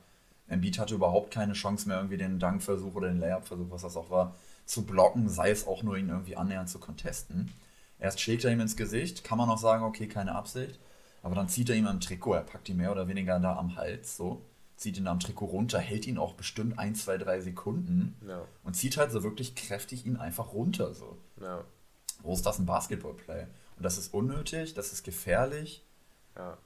Embiid hatte überhaupt keine Chance mehr, irgendwie den Dankversuch oder den Layup-Versuch, was das auch war, zu blocken, sei es auch nur ihn irgendwie annähernd zu contesten. Erst schlägt er ihm ins Gesicht, kann man auch sagen, okay, keine Absicht. Aber dann zieht er ihm am Trikot, er packt ihn mehr oder weniger da am Hals, so, zieht ihn am Trikot runter, hält ihn auch bestimmt 1, 2, 3 Sekunden
Ja,
und zieht halt so wirklich kräftig ihn einfach runter, so.
ja,
Wo ist das ein Basketball-Play? Und das ist unnötig, das ist gefährlich.
ja.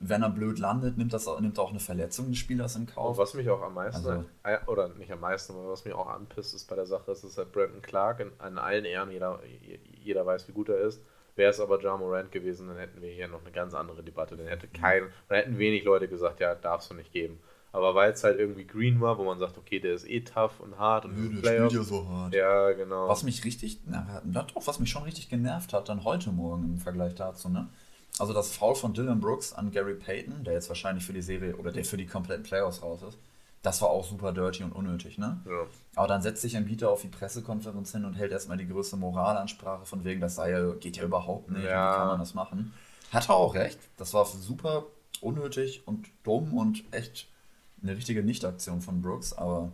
Wenn er blöd landet, nimmt, das, auch- nimmt er auch eine Verletzung des Spielers in
Und
Kauf.
was mich auch am meisten,
Also-
äh, oder nicht am meisten, aber was mich auch anpisst, ist bei der Sache, ist, dass halt Brandon Clark in, an allen Ehren, jeder, jeder weiß, wie gut er ist. Wäre es aber Ja Morant gewesen, dann hätten wir hier noch eine ganz andere Debatte. Dann hätte kein, dann hätten wenig Leute gesagt, ja, darfst du nicht geben. Aber weil es halt irgendwie Green war, wo man sagt, okay, der ist eh tough und hart und
Nö, der spielt ja so hart.
Ja, genau.
Was mich richtig, na doch, was mich schon richtig genervt hat, dann heute Morgen im Vergleich dazu, ne? Also das Foul von Dylan Brooks an Gary Payton, der jetzt wahrscheinlich für die Serie oder der für die kompletten Playoffs raus ist, das war auch super dirty und unnötig, ne?
ja.
Aber dann setzt sich ein Bieter auf die Pressekonferenz hin und hält erstmal die größte Moralansprache von wegen, das sei ja, geht ja überhaupt nicht,
Ja.
wie kann man das machen? Hat er auch recht, das war super unnötig und dumm und echt eine richtige Nichtaktion von Brooks, aber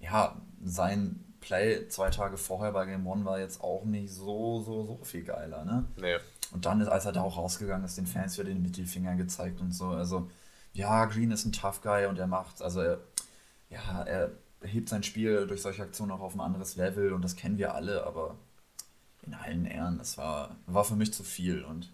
ja, sein Play zwei Tage vorher bei Game One war jetzt auch nicht so, so, so viel geiler, ne?
Nee.
Und dann, ist, als er da auch rausgegangen ist, den Fans wieder den Mittelfinger gezeigt und so. Also, ja, Green ist ein Tough Guy und er macht, also er, ja, er hebt sein Spiel durch solche Aktionen auch auf ein anderes Level und das kennen wir alle, aber in allen Ehren, das war, war für mich zu viel und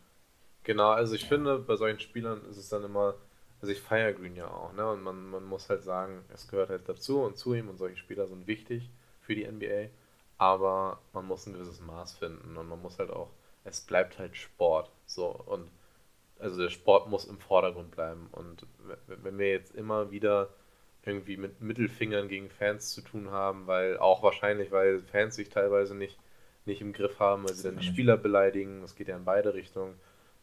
Genau, also ich finde, bei solchen Spielern ist es dann immer, also ich feiere Green ja auch, ne? Und man, man muss halt sagen, es gehört halt dazu und zu ihm und solche Spieler sind wichtig für die NBA, aber man muss ein gewisses Maß finden und man muss halt auch, es bleibt halt Sport. So und also der Sport muss im Vordergrund bleiben. Und wenn wir jetzt immer wieder irgendwie mit Mittelfingern gegen Fans zu tun haben, weil auch wahrscheinlich, weil Fans sich teilweise nicht, nicht im Griff haben, weil sie dann die
Sicherlich.
Spieler beleidigen, das geht ja in beide Richtungen,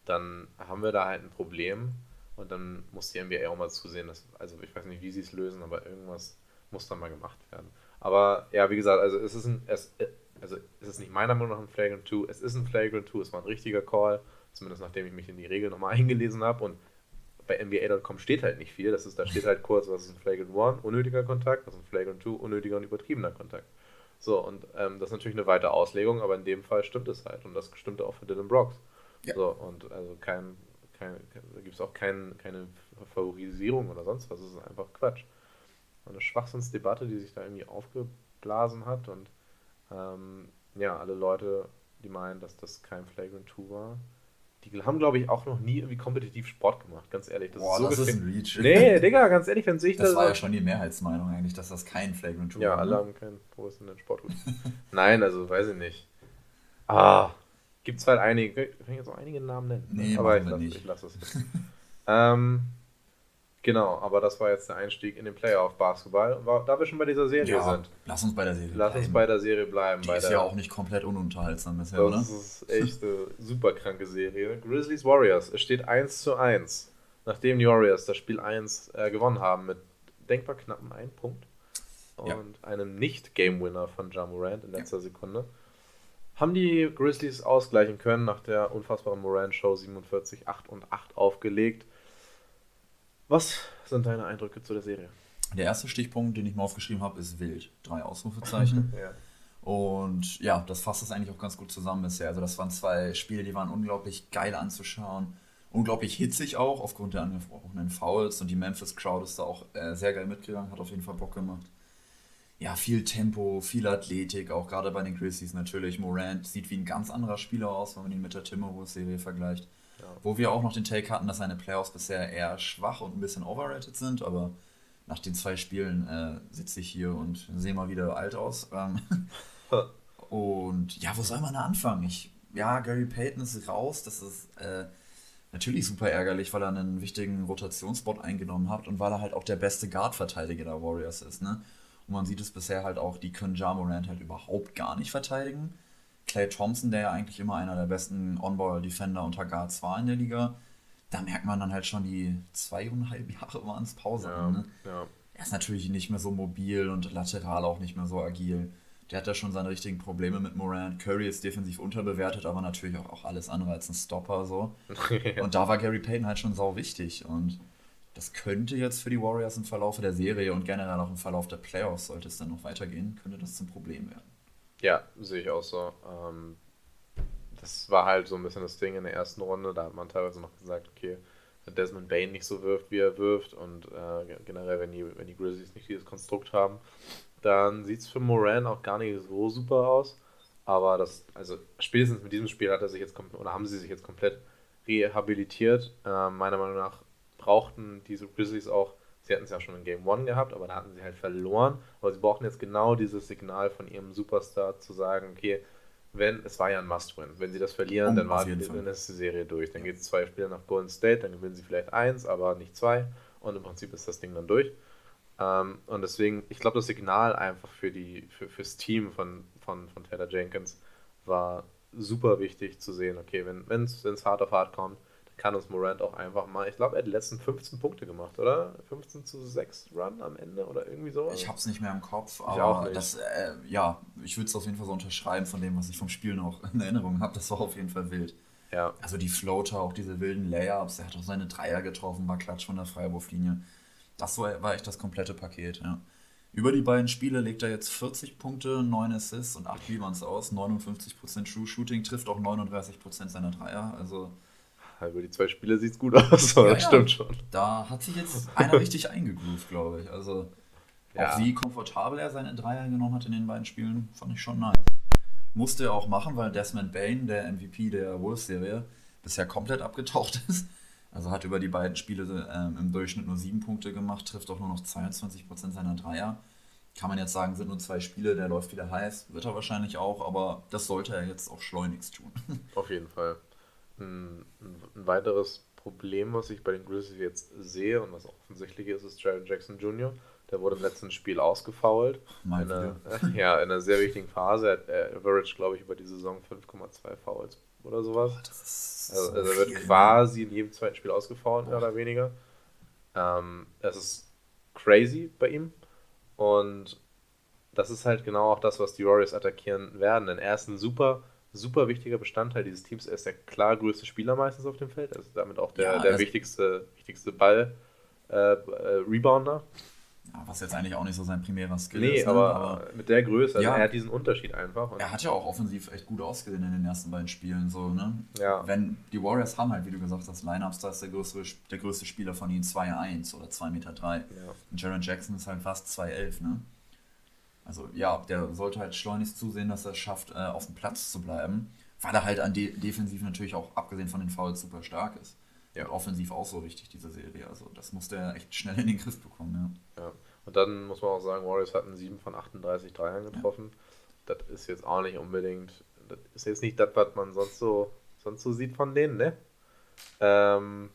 dann haben wir da halt ein Problem und dann muss die NBA auch mal zusehen, dass, also ich weiß nicht, wie sie es lösen, aber irgendwas muss dann mal gemacht werden. Aber ja, wie gesagt, also es ist ein, es, also es ist nicht meiner Meinung nach ein Flagrant 2, es ist ein Flagrant 2, es war ein richtiger Call, zumindest nachdem ich mich in die Regel nochmal eingelesen habe und bei NBA.com steht halt nicht viel, das ist, da steht halt kurz, was ist ein Flagrant 1, unnötiger Kontakt, was ist ein Flagrant 2, unnötiger und übertriebener Kontakt. So, und ähm, das ist natürlich eine weite Auslegung, aber in dem Fall stimmt es halt und das stimmte auch für Dylan Brooks.
Ja.
So, und also kein, kein, kein da gibt es auch kein, keine Favorisierung oder sonst was, es ist einfach Quatsch. Eine Schwachsinnsdebatte, die sich da irgendwie aufgeblasen hat und ähm, ja, alle Leute, die meinen, dass das kein Flagrant 2 war, die haben, glaube ich, auch noch nie irgendwie kompetitiv Sport gemacht, ganz ehrlich. Das
Boah,
ist so
das ist
gefähr-
ein Reach.
Nee, Digga, ganz ehrlich, wenn sich
Das
das.
war ja schon die Mehrheitsmeinung eigentlich, dass das kein Flagrant 2
Ja,
war.
alle
ne?
haben keinen professionellen Sporthut. Nein, also weiß ich nicht. Ah, gibt's halt einige. Kann ich jetzt auch einige Namen nennen?
Nee,
aber ich lasse ich lass es. ähm, genau, aber das war jetzt der Einstieg in den Playoff-Basketball. Da wir schon bei dieser Serie
Ja,
sind,
lass uns bei der Serie
lass uns
bleiben.
bei der Serie bleiben.
Die ist
der,
ja auch nicht komplett ununterhaltsam bisher, oder?
das ist echt eine super kranke Serie. Grizzlies Warriors. Es steht 1 zu 1. Nachdem die Warriors das Spiel 1 äh, gewonnen haben mit denkbar knappen 1 Punkt und
Ja.
einem Nicht-Game-Winner von Ja Morant in letzter Sekunde, haben die Grizzlies ausgleichen können nach der unfassbaren Morant-Show 47, 8 und 8 aufgelegt. Was sind deine Eindrücke zu der Serie?
Der erste Stichpunkt, den ich mir aufgeschrieben habe, ist wild. Drei Ausrufezeichen.
Ja.
Und ja, das fasst es eigentlich auch ganz gut zusammen bisher. Also das waren zwei Spiele, die waren unglaublich geil anzuschauen. Unglaublich hitzig auch, aufgrund der angesprochenen Fouls. Und die Memphis Crowd ist da auch äh, sehr geil mitgegangen, hat auf jeden Fall Bock gemacht. Ja, viel Tempo, viel Athletik, auch gerade bei den Grizzlies natürlich. Morant sieht wie ein ganz anderer Spieler aus, wenn man ihn mit der Timberwolves-Serie vergleicht.
Ja.
Wo wir auch noch den Take hatten, dass seine Playoffs bisher eher schwach und ein bisschen overrated sind, aber nach den zwei Spielen äh, sitze ich hier und sehe mal wieder alt aus. Ähm, und ja, wo soll man da anfangen? Ich, ja, Gary Payton ist raus, das ist äh, natürlich super ärgerlich, weil er einen wichtigen Rotationsspot eingenommen hat und weil er halt auch der beste Guard-Verteidiger der Warriors ist. Ne? Und man sieht es bisher halt auch, die können Ja Morant halt überhaupt gar nicht verteidigen. Clay Thompson, der ja eigentlich immer einer der besten On-Ball-Defender unter Guards war in der Liga, da merkt man dann halt schon die zweieinhalb Jahre waren es Pause
Ja,
an. Ne?
ja.
Er ist natürlich nicht mehr so mobil und lateral auch nicht mehr so agil. Der hat da schon seine richtigen Probleme mit Morant. Curry ist defensiv unterbewertet, aber natürlich auch, auch alles andere als ein Stopper so. Und da war Gary Payton halt schon sau wichtig. Und das könnte jetzt für die Warriors im Verlauf der Serie und generell auch im Verlauf der Playoffs, sollte es dann noch weitergehen, könnte das zum Problem werden.
Ja, sehe ich auch so. Ähm, das war halt so ein bisschen das Ding in der ersten Runde. Da hat man teilweise noch gesagt, okay, wenn Desmond Bain nicht so wirft, wie er wirft und äh, generell, wenn die, wenn die Grizzlies nicht dieses Konstrukt haben, dann sieht es für Moran auch gar nicht so super aus. Aber das, also spätestens mit diesem Spiel hat er sich jetzt oder haben sie sich jetzt komplett rehabilitiert. Äh, meiner Meinung nach brauchten diese Grizzlies auch, sie hatten es ja schon in Game 1 gehabt, aber da hatten sie halt verloren. Aber sie brauchten jetzt genau dieses Signal von ihrem Superstar zu sagen, okay, wenn, es war ja ein Must-Win. Wenn sie das verlieren,
Um,
dann, war, dann ist die Serie durch. Dann geht es zwei Spiele nach Golden State, dann gewinnen sie vielleicht eins, aber nicht zwei. Und im Prinzip ist das Ding dann durch. Ähm, und deswegen, ich glaube, das Signal einfach für die, für, fürs Team von, von, von Taylor Jenkins war super wichtig zu sehen, okay, wenn es hart auf hart kommt, kann uns Morant auch einfach mal, ich glaube, er hat die letzten 15 Punkte gemacht, oder? 15 zu 6 Run am Ende oder irgendwie so.
Ich hab's nicht mehr im Kopf, aber das, äh, ja, ich würde es auf jeden Fall so unterschreiben von dem, was ich vom Spiel noch in Erinnerung habe. Das war auf jeden Fall wild.
Ja,
Also die Floater, auch diese wilden Layups, er hat auch seine Dreier getroffen, war Klatsch von der Freiwurflinie. Das war, war echt das komplette Paket, ja. Über die beiden Spiele legt er jetzt 40 Punkte, 9 Assists und 8 Rebounds aus, 59% True Shooting, trifft auch 39% seiner Dreier. Also
über die zwei Spiele sieht es gut aus,
Ja,
das
ja.
stimmt schon.
da hat sich jetzt einer richtig eingegroovt, glaube ich. Also
Ja.
auch wie komfortabel er seine Dreier genommen hat in den beiden Spielen, fand ich schon nice. Musste er auch machen, weil Desmond Bain, der MVP der Wolves-Serie, bisher komplett abgetaucht ist. Also hat über die beiden Spiele ähm, im Durchschnitt nur sieben Punkte gemacht, trifft auch nur noch 22% seiner Dreier. Kann man jetzt sagen, sind nur zwei Spiele, der läuft wieder heiß, wird er wahrscheinlich auch, aber das sollte er jetzt auch schleunigst tun.
Auf jeden Fall. Ein, ein weiteres Problem, was ich bei den Grizzlies jetzt sehe und was offensichtlich ist, ist Jaron Jackson Jr. Der wurde im letzten Spiel ausgefault. In einer, ja, in einer sehr wichtigen Phase. Er hat äh, average, glaube ich, über die Saison 5,2 Fouls oder sowas.
Ist
Also,
so
also er wird
ne?
quasi in jedem zweiten Spiel ausgefault, mehr oder weniger. Ähm, es ist crazy bei ihm. Und das ist halt genau auch das, was die Warriors attackieren werden. Denn er ist ein super, super wichtiger Bestandteil dieses Teams. Er ist der klar größte Spieler meistens auf dem Feld. Also damit auch der,
Ja,
der wichtigste, wichtigste Ball. Äh, äh, Rebounder.
Ja, was jetzt eigentlich auch nicht so sein primärer Skill
Nee,
ist. ne?
aber, mit der Größe, also
Ja.
er hat diesen Unterschied einfach. Und
Er hat ja auch offensiv echt gut ausgesehen in den ersten beiden Spielen. So, ne?
Ja.
Wenn die Warriors haben halt, wie du gesagt hast, Lineups, da ist der größere, der größte Spieler von ihnen 2,1 oder 2,3 Meter. Drei.
Ja.
Und Jaron Jackson ist halt fast 2,11. Ne? Also ja, der sollte halt schleunigst zusehen, dass er es schafft, äh, auf dem Platz zu bleiben, weil er halt an de defensiv natürlich auch, abgesehen von den Fouls, super stark ist.
Ja.
Und offensiv auch so wichtig, diese Serie. Also das musste er echt schnell in den Griff bekommen. Ja.
Ja. Und dann muss man auch sagen, Warriors hatten 7 von 38 Dreiern getroffen. Das ist jetzt auch nicht unbedingt, das ist jetzt nicht das, was man sonst so, sonst so sieht von denen, ne? Ähm,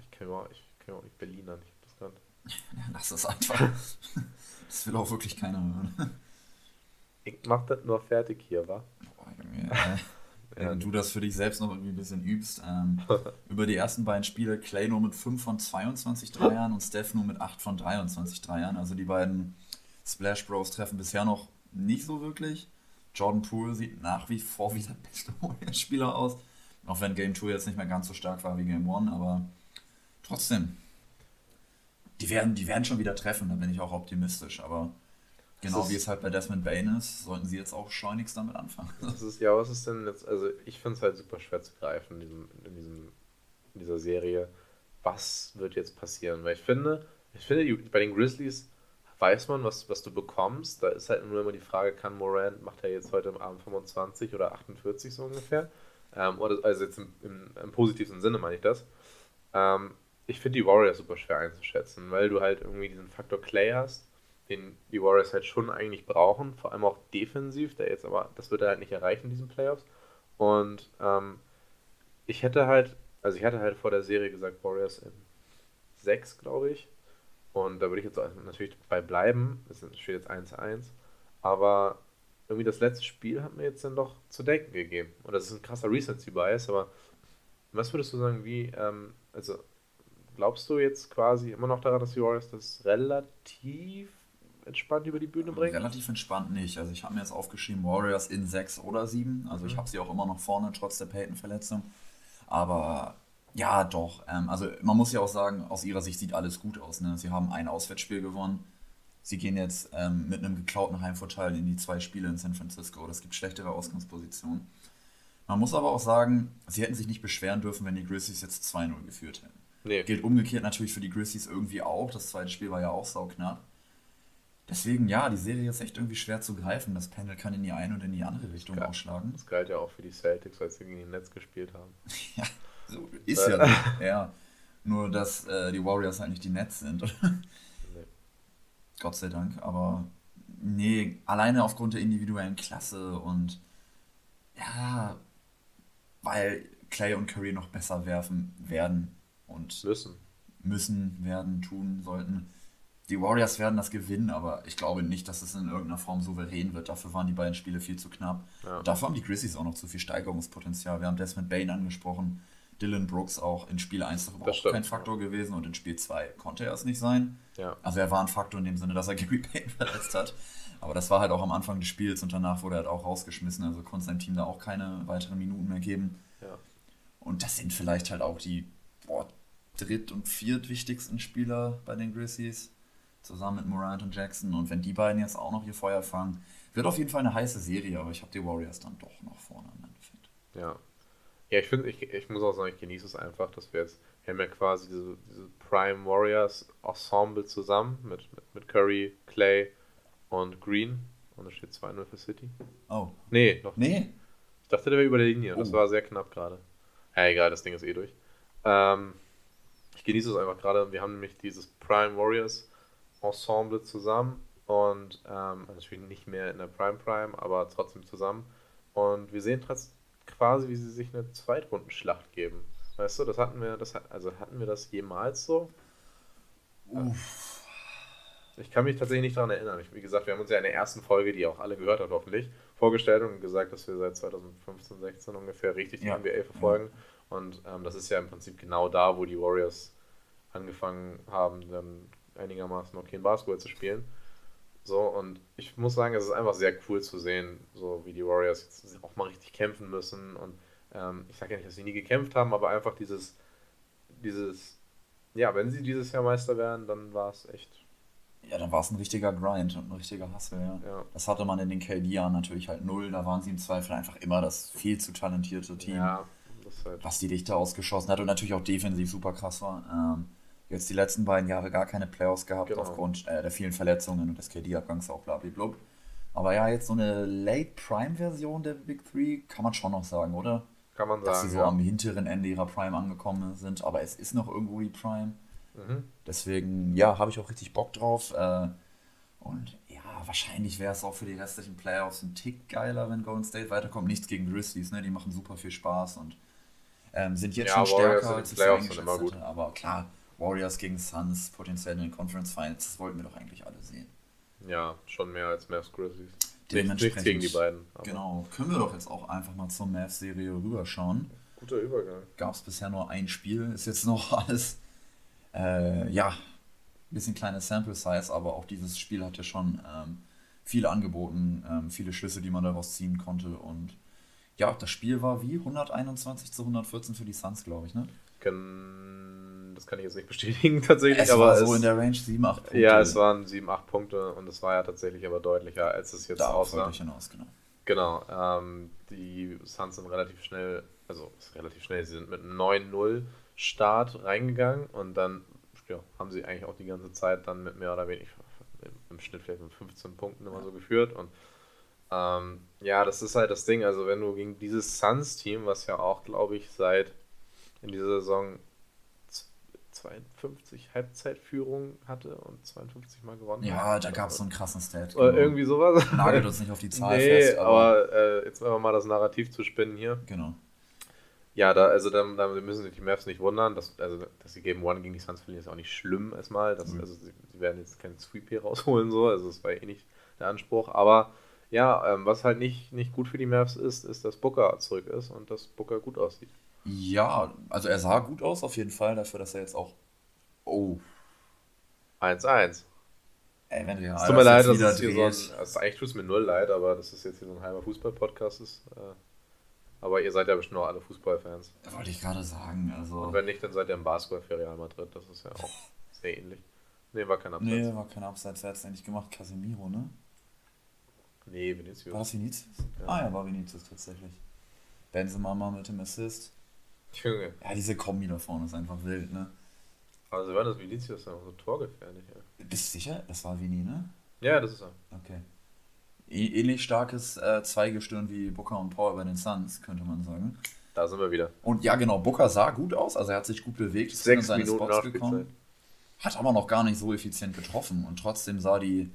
ich kenne kenn auch nicht Berliner, ich hab das gerade.
Ja, lass es einfach. Das will auch wirklich keiner hören.
Ich mach das nur fertig hier, wa?
Boah, Junge, äh, Wenn du das für dich selbst noch irgendwie ein bisschen übst. Ähm, über die ersten beiden Spiele Clay nur mit 5 von 22 Dreiern und Steph nur mit 8 von 23 Dreiern. Also die beiden Splash Bros treffen bisher noch nicht so wirklich. Jordan Poole sieht nach wie vor wie der beste Warriors-Spieler aus. Auch wenn Game 2 jetzt nicht mehr ganz so stark war wie Game 1, aber trotzdem. Die werden, die werden schon wieder treffen, da bin ich auch optimistisch. Aber genau wie es halt bei Desmond Bain ist, sollten sie jetzt auch schleunigst damit anfangen.
Das ist, ja, was ist denn jetzt, also ich finde es halt super schwer zu greifen in, diesem, in, diesem, in dieser Serie. Was wird jetzt passieren? Weil ich finde, ich finde, bei den Grizzlies weiß man, was, was du bekommst. Da ist halt nur immer die Frage, kann Morant, macht er jetzt heute am Abend 25 oder 48 so ungefähr? Ähm, oder, also jetzt im, im, im positivsten Sinne meine ich das. Ähm, ich finde die Warriors super schwer einzuschätzen, weil du halt irgendwie diesen Faktor Clay hast, den die Warriors halt schon eigentlich brauchen, vor allem auch defensiv, der jetzt aber, das wird er halt nicht erreichen in diesen Playoffs. Und ähm, ich hätte halt, also ich hatte halt vor der Serie gesagt, Warriors in 6, glaube ich. Und da würde ich jetzt natürlich bei bleiben. Es steht jetzt 1-1. Aber irgendwie das letzte Spiel hat mir jetzt dann doch zu denken gegeben. Und das ist ein krasser Recency-Bias, aber was würdest du sagen, wie, ähm, also glaubst du jetzt quasi immer noch daran, dass die Warriors das relativ entspannt über die Bühne bringen?
Relativ entspannt nicht. Also ich habe mir jetzt aufgeschrieben, Warriors in 6 oder 7. Also mhm. ich habe sie auch immer noch vorne, trotz der Peyton-Verletzung. Aber ja, doch. Ähm, also man muss ja auch sagen, aus ihrer Sicht sieht alles gut aus. Ne? Sie haben ein Auswärtsspiel gewonnen. Sie gehen jetzt ähm, mit einem geklauten Heimvorteil in die zwei Spiele in San Francisco. Das gibt schlechtere Ausgangspositionen. Man muss aber auch sagen, sie hätten sich nicht beschweren dürfen, wenn die Grizzlies jetzt 2-0 geführt hätten. Nee. Gilt umgekehrt natürlich für die Grizzlies irgendwie auch. Das zweite Spiel war ja auch sauknapp. Deswegen, ja, die Serie ist echt irgendwie schwer zu greifen. Das Panel kann in die eine und in die andere Richtung
das
ausschlagen.
Das galt ja auch für die Celtics, als sie gegen die Netz gespielt haben.
ja, so ist ja. ja. Nur, dass äh, die Warriors halt nicht die Nets sind. nee. Gott sei Dank. Aber nee, alleine aufgrund der individuellen Klasse und ja, weil Clay und Curry noch besser werfen werden und
müssen.
Müssen, werden, tun, sollten. Die Warriors werden das gewinnen, aber ich glaube nicht, dass es in irgendeiner Form souverän wird. Dafür waren die beiden Spiele viel zu knapp. Ja. Dafür haben die Grizzlies auch noch zu viel Steigerungspotenzial. Wir haben Desmond Bain angesprochen, Dylan Brooks auch in Spiel 1 doch überhaupt kein Faktor gewesen und in Spiel 2 konnte er es nicht sein. Ja. Also er war ein Faktor in dem Sinne, dass er Gary Payne verletzt hat. Aber das war halt auch am Anfang des Spiels und danach wurde er halt auch rausgeschmissen. Also konnte seinem Team da auch keine weiteren Minuten mehr geben.
Ja.
Und das sind vielleicht halt auch die boah, dritt- und viertwichtigsten Spieler bei den Grizzlies. Zusammen mit Morant und Jackson. Und wenn die beiden jetzt auch noch ihr Feuer fangen, wird auf jeden Fall eine heiße Serie, aber ich habe die Warriors dann doch noch vorne im Endeffekt.
Ja. Ja, ich finde, ich, ich muss auch sagen, ich genieße es einfach, dass wir jetzt, wir haben ja quasi diese, diese Prime Warriors Ensemble zusammen mit, mit, mit Curry, Clay und Green. Und da steht 2-0 für City.
Oh.
Nee, noch
Nee. Nicht.
Ich dachte, der wäre über der Linie. Oh. Das war sehr knapp gerade. Ja, egal, das Ding ist eh durch. Ähm, genieße es einfach gerade. Wir haben nämlich dieses Prime Warriors Ensemble zusammen und ähm, also spielen nicht mehr in der Prime Prime, aber trotzdem zusammen. Und wir sehen quasi, wie sie sich eine Zweitrundenschlacht geben. Weißt du, das hatten wir, das also hatten wir das jemals so? Uff. Ich kann mich tatsächlich nicht daran erinnern. Ich, wie gesagt, wir haben uns ja in der ersten Folge, die auch alle gehört hat, hoffentlich, vorgestellt und gesagt, dass wir seit 2015, 16 ungefähr richtig die ja. NBA verfolgen. Ja. Und ähm, das ist ja im Prinzip genau da, wo die Warriors angefangen haben, dann einigermaßen okay Basketball zu spielen. So, und ich muss sagen, es ist einfach sehr cool zu sehen, so wie die Warriors jetzt auch mal richtig kämpfen müssen. Und ähm, ich sage ja nicht, dass sie nie gekämpft haben, aber einfach dieses, dieses, ja, wenn sie dieses Jahr Meister werden, dann war es echt.
Ja, dann war es ein richtiger Grind und ein richtiger Hustle, ja.
ja.
Das hatte man in den KD-Jahren natürlich halt null. Da waren sie im Zweifel einfach immer das viel zu talentierte Team.
Ja,
halt was die Dichte ausgeschossen hat und natürlich auch defensiv super krass war. Ähm, jetzt die letzten beiden Jahre gar keine Playoffs gehabt genau. aufgrund äh, der vielen Verletzungen und des KD-Abgangs auch blablabla. Aber ja, jetzt so eine Late Prime-Version der Big Three kann man schon noch sagen, oder?
Kann man sagen.
Dass sie so ja. am hinteren Ende ihrer Prime angekommen sind, aber es ist noch irgendwo die Prime.
Mhm.
Deswegen, ja, habe ich auch richtig Bock drauf. Äh, und ja, wahrscheinlich wäre es auch für die restlichen Playoffs ein Tick geiler, wenn Golden State weiterkommt. Nichts gegen Grizzlies, ne? Die machen super viel Spaß und ähm, sind jetzt ja, schon stärker, als ich es eingeschätzt hätte. Aber klar, Warriors gegen Suns, potenziell in den Conference Finals, das wollten wir doch eigentlich alle sehen.
Ja, schon mehr als Mavs Grizzlies.
Dementsprechend, gegen die beiden. Genau, können wir doch jetzt auch einfach mal zur Mavs-Serie rüberschauen.
Guter Übergang.
Gab es bisher nur ein Spiel, ist jetzt noch alles, äh, ja, ein bisschen kleine Sample-Size, aber auch dieses Spiel hat ja schon ähm, viele angeboten, ähm, viele Schlüsse, die man daraus ziehen konnte und ja, das Spiel war wie 121 zu 114 für die Suns, glaube ich, ne?
Das kann ich jetzt nicht bestätigen tatsächlich.
Es aber war so es, in der Range 7, 8
Punkte. Ja, es waren 7, 8 Punkte und es war ja tatsächlich aber deutlicher, als es jetzt
da aussah. hinaus, genau.
Genau, ähm, die Suns sind relativ schnell, also relativ schnell, sie sind mit 9-0 Start reingegangen und dann ja, haben sie eigentlich auch die ganze Zeit dann mit mehr oder weniger im Schnitt vielleicht mit 15 Punkten immer ja. so geführt und ähm, ja, das ist halt das Ding, also wenn du gegen dieses Suns-Team, was ja auch, glaube ich, seit in dieser Saison 52 Halbzeitführung hatte und 52 Mal gewonnen
Ja, hat. da gab es so einen krassen Stat.
Genau. Oder irgendwie sowas.
Nagelt uns nicht auf die Zahl
nee, fest. Aber, aber äh, jetzt einfach mal das Narrativ zu spinnen hier.
Genau.
Ja, da, also da, da müssen sich die Mavs nicht wundern. Dass, also, dass sie Game One gegen die Suns verlieren, ist auch nicht schlimm erstmal. Das,
Mhm.
Also sie, sie werden jetzt keinen Sweep hier rausholen, so. Also das war eh nicht der Anspruch. Aber ja, ähm, was halt nicht, nicht gut für die Mavs ist, ist, dass Booker zurück ist und dass Booker gut aussieht.
Ja, also er sah gut aus auf jeden Fall, dafür, dass er jetzt auch. Oh,
1-1.
ey, wenn Real
Es tut mir leid, dass es hier so ein, also eigentlich tut es mir null leid, aber das ist jetzt hier so ein halber Fußball-Podcast ist. Äh, aber ihr seid ja bestimmt auch alle Fußballfans.
Wollte ich gerade sagen, also.
Und wenn nicht, dann seid ihr im Basketball für Real Madrid. Das ist ja auch sehr ähnlich. Nee, war kein Absatz.
Nee, war kein Abseits, wer hat es eigentlich gemacht? Casemiro, ne?
Nee, Vinicius.
War das Vinicius?
Ja.
Ah ja, war Vinicius tatsächlich. Benzema mal mit dem Assist.
Junge.
Ja, diese Kombi da vorne ist einfach wild, ne?
Also war das Vinicius ja auch so torgefährlich, ja.
Bist du sicher? Das war Vini, ne?
Ja, das ist er.
Okay. Ähnlich starkes äh, Zweigestirn wie Booker und Paul bei den Suns, könnte man sagen.
Da sind wir wieder.
Und ja, genau, Booker sah gut aus, also er hat sich gut bewegt, ist in seine
Minuten
Spots
Nachspielzeit.
hat aber noch gar nicht so effizient getroffen und trotzdem sah die,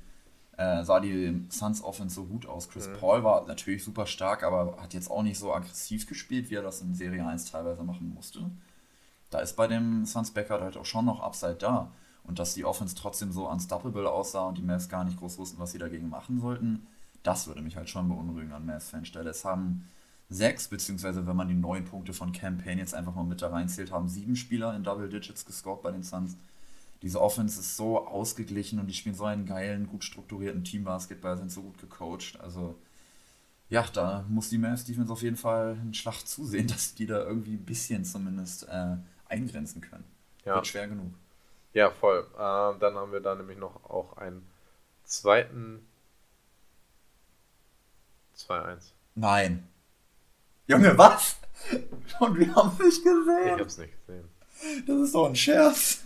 äh, sah die Suns Offense so gut aus. Chris
Mhm.
Paul war natürlich super stark, aber hat jetzt auch nicht so aggressiv gespielt, wie er das in Serie 1 teilweise machen musste. Da ist bei dem Suns Backcourt halt auch schon noch Upside da. Und dass die Offense trotzdem so unstoppable aussah und die Mavs gar nicht groß wussten, was sie dagegen machen sollten, das würde mich halt schon beunruhigen an Mavs-Fanstelle. Es haben sechs, beziehungsweise wenn man die neun Punkte von Campaign jetzt einfach mal mit da reinzählt, haben sieben Spieler in Double Digits gescored bei den Suns. Diese Offense ist so ausgeglichen und die spielen so einen geilen, gut strukturierten Teambasketball, sind so gut gecoacht. Also, ja, da muss die Mavs Defense auf jeden Fall einen Schlag zusehen, dass die da irgendwie ein bisschen zumindest äh, eingrenzen können.
Ja,
Wird schwer genug.
ja voll. Ähm, dann haben wir da nämlich noch auch einen zweiten 2-1.
Nein. Junge, was? Und wir haben es nicht
Ich
gesehen.
hab's nicht gesehen.
Das ist doch ein Scherz.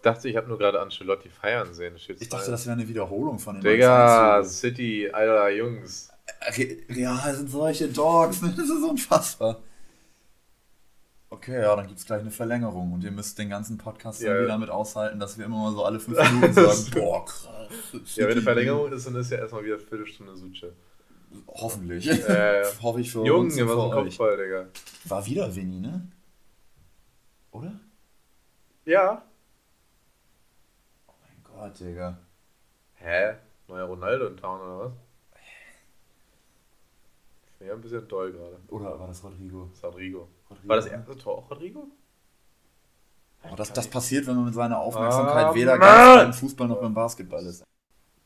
Ich dachte, ich habe nur gerade Ancelotti feiern sehen.
Ich dachte,
2-1.
das wäre eine Wiederholung von den
Digga,
1-1.
City, Alter, Jungs.
Re Real sind solche Dogs, ne? das ist unfassbar. Okay, ja, dann gibt es gleich eine Verlängerung und ihr müsst den ganzen Podcast
Ja.
dann wieder mit aushalten, dass wir immer mal so alle fünf Minuten sagen, boah, krass.
Ja, wenn eine Verlängerung ist, dann ist ja erstmal wieder Viertelstunde Suche.
Hoffentlich.
Äh,
Hoffe ich für uns
Junge,
und
was ein. Kopfball, Digga.
War wieder Vinny, ne? Oder?
Ja.
Oh Digga.
Hä? Neuer Ronaldo in Town oder was? Bin ja ein bisschen doll gerade.
Oder war das Rodrigo?
Das ist Rodrigo.
Rodrigo
War das
ne?
erste Tor auch Rodrigo?
Oh, das, das passiert, wenn man mit seiner Aufmerksamkeit
Ah,
weder ganz beim Fußball noch beim Basketball ist.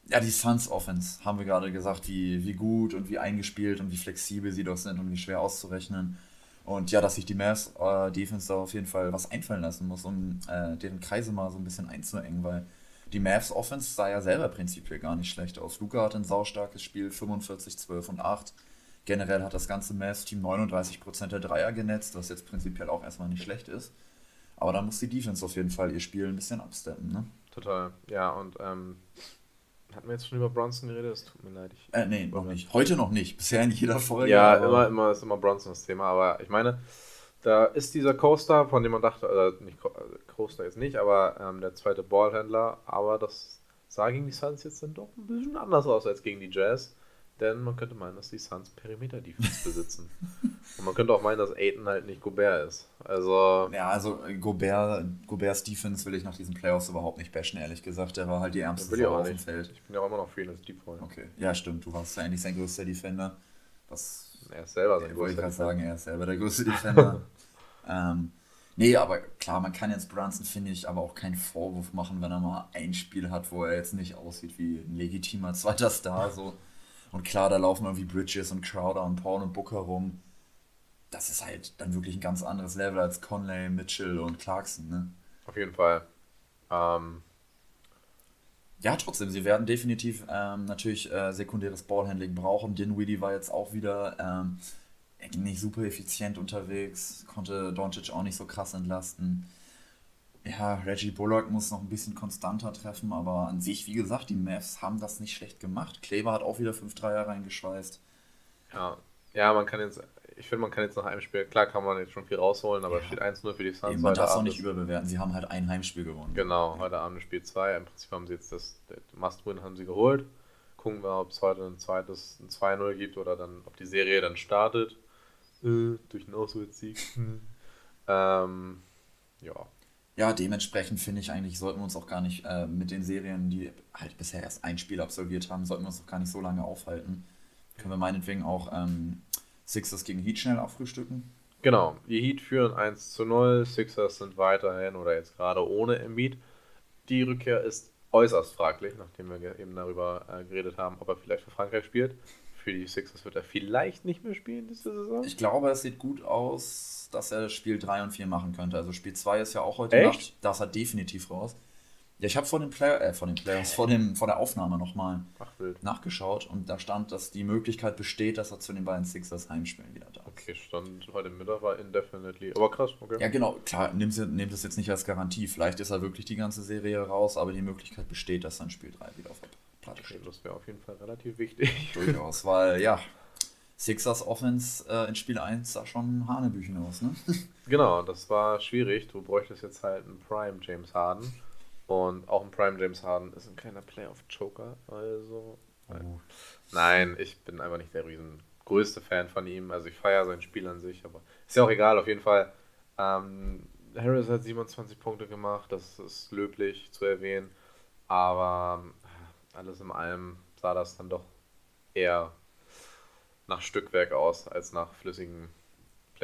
Ja, die Suns Offense haben wir gerade gesagt, wie, wie gut und wie eingespielt und wie flexibel sie doch sind und wie schwer auszurechnen. Und ja, dass sich die Mavs äh, Defense da auf jeden Fall was einfallen lassen muss, um äh, deren Kreise mal so ein bisschen einzuengen, weil die Mavs Offense sah ja selber prinzipiell gar nicht schlecht aus. Luca hat ein saustarkes Spiel, 45, 12 und 8. Generell hat das ganze Mavs-Team 39% der Dreier genetzt, was jetzt prinzipiell auch erstmal nicht schlecht ist. Aber dann muss die Defense auf jeden Fall ihr Spiel ein bisschen absteppen, ne?
Total. Ja, und ähm, hatten wir jetzt schon über Bronson geredet? Es tut mir leid. Ich,
Äh, nee, noch nicht. Heute noch nicht. Bisher in jeder Folge.
ja, immer, immer ist immer Bronson das Thema, aber ich meine, da ist dieser Coaster, von dem man dachte, oder nicht also Coaster jetzt nicht, aber ähm, der zweite Ballhändler, aber das sah gegen die Suns jetzt dann doch ein bisschen anders aus als gegen die Jazz. Denn man könnte meinen, dass die Suns Perimeter-Defense besitzen. Und man könnte auch meinen, dass Aiton halt nicht Gobert ist. Also,
Ja, also äh, Gobert, Goberts Defense will ich nach diesen Playoffs überhaupt nicht bashen, ehrlich gesagt. Der war halt die ärmste
will ich auch
auf dem. Feld.
Ich bin ja auch immer noch als Deep.
Okay. Ja, stimmt. Du warst ja eigentlich sein größter Defender. Was
Er ist selber sein
Ja, wollte ich gerade sagen, er ist selber der größte Defender. ähm, nee, aber klar, man kann jetzt Brunson, finde ich, aber auch keinen Vorwurf machen, wenn er mal ein Spiel hat, wo er jetzt nicht aussieht wie ein legitimer zweiter Star. So. Und klar, da laufen irgendwie Bridges und Crowder und Paul und Booker rum. Das ist halt dann wirklich ein ganz anderes Level als Conley, Mitchell und Clarkson, ne?
Auf jeden Fall. Ähm,
Ja, trotzdem, sie werden definitiv ähm, natürlich äh, sekundäres Ballhandling brauchen. Dinwiddie war jetzt auch wieder ähm, nicht super effizient unterwegs, konnte Doncic auch nicht so krass entlasten. Ja, Reggie Bullock muss noch ein bisschen konstanter treffen, aber an sich, wie gesagt, die Mavs haben das nicht schlecht gemacht. Kleber hat auch wieder 5 Dreier reingeschweißt.
ja. ja, man kann jetzt, ich finde, man kann jetzt nach einem Spiel, klar kann man jetzt schon viel rausholen, aber
Ja.
steht 1-0 für die Suns.
Eben, man darf es auch nicht überbewerten. Sie haben halt ein Heimspiel gewonnen.
Genau, heute Abend Spiel 2. Im Prinzip haben sie jetzt das, das Must-Win haben sie geholt. Gucken wir, ob es heute ein zweites ein 2-0 gibt oder dann, ob die Serie dann startet. äh, durch einen Auswärtssieg. ähm, ja.
Ja, dementsprechend finde ich eigentlich, sollten wir uns auch gar nicht äh, mit den Serien, die halt bisher erst ein Spiel absolviert haben, sollten wir uns auch gar nicht so lange aufhalten. Können wir meinetwegen auch ähm, Sixers gegen Heat schnell abfrühstücken?
Genau, die Heat führen 1 zu 0, Sixers sind weiterhin oder jetzt gerade ohne Embiid. Die Rückkehr ist äußerst fraglich, nachdem wir eben darüber äh, geredet haben, ob er vielleicht für Frankreich spielt. Für die Sixers wird er vielleicht nicht mehr spielen diese Saison.
Ich glaube, es sieht gut aus, dass er Spiel 3 und 4 machen könnte. Also Spiel 2 ist ja auch heute
Echt?
Nacht. Da ist er definitiv raus. Ja, ich habe vor den Player, äh, vor den Players, vor, dem, vor der Aufnahme nochmal nachgeschaut und da stand, dass die Möglichkeit besteht, dass er zu den beiden Sixers Heimspielen wieder da ist.
Okay, stand heute Mittag war indefinitely. Aber krass, okay.
Ja, genau, klar, nehmt nehmt das jetzt nicht als Garantie. Vielleicht ist er wirklich die ganze Serie raus, aber die Möglichkeit besteht, dass dann Spiel 3 wieder auf der Platte
Okay,
steht.
das wäre auf jeden Fall relativ wichtig.
Durchaus, weil ja, Sixers Offense äh, in Spiel 1 sah schon Hanebüchen aus, ne?
Genau, das war schwierig. Du bräuchtest jetzt halt einen Prime James Harden. Und auch ein Prime James Harden ist ein kleiner Playoff-Joker. Also.
Oh.
Nein, ich bin einfach nicht der riesen größte Fan von ihm. Also ich feiere sein Spiel an sich, aber ist ja auch egal, auf jeden Fall. Ähm, Harris hat 27 Punkte gemacht, das ist löblich zu erwähnen. Aber äh, alles in allem sah das dann doch eher nach Stückwerk aus, als nach flüssigem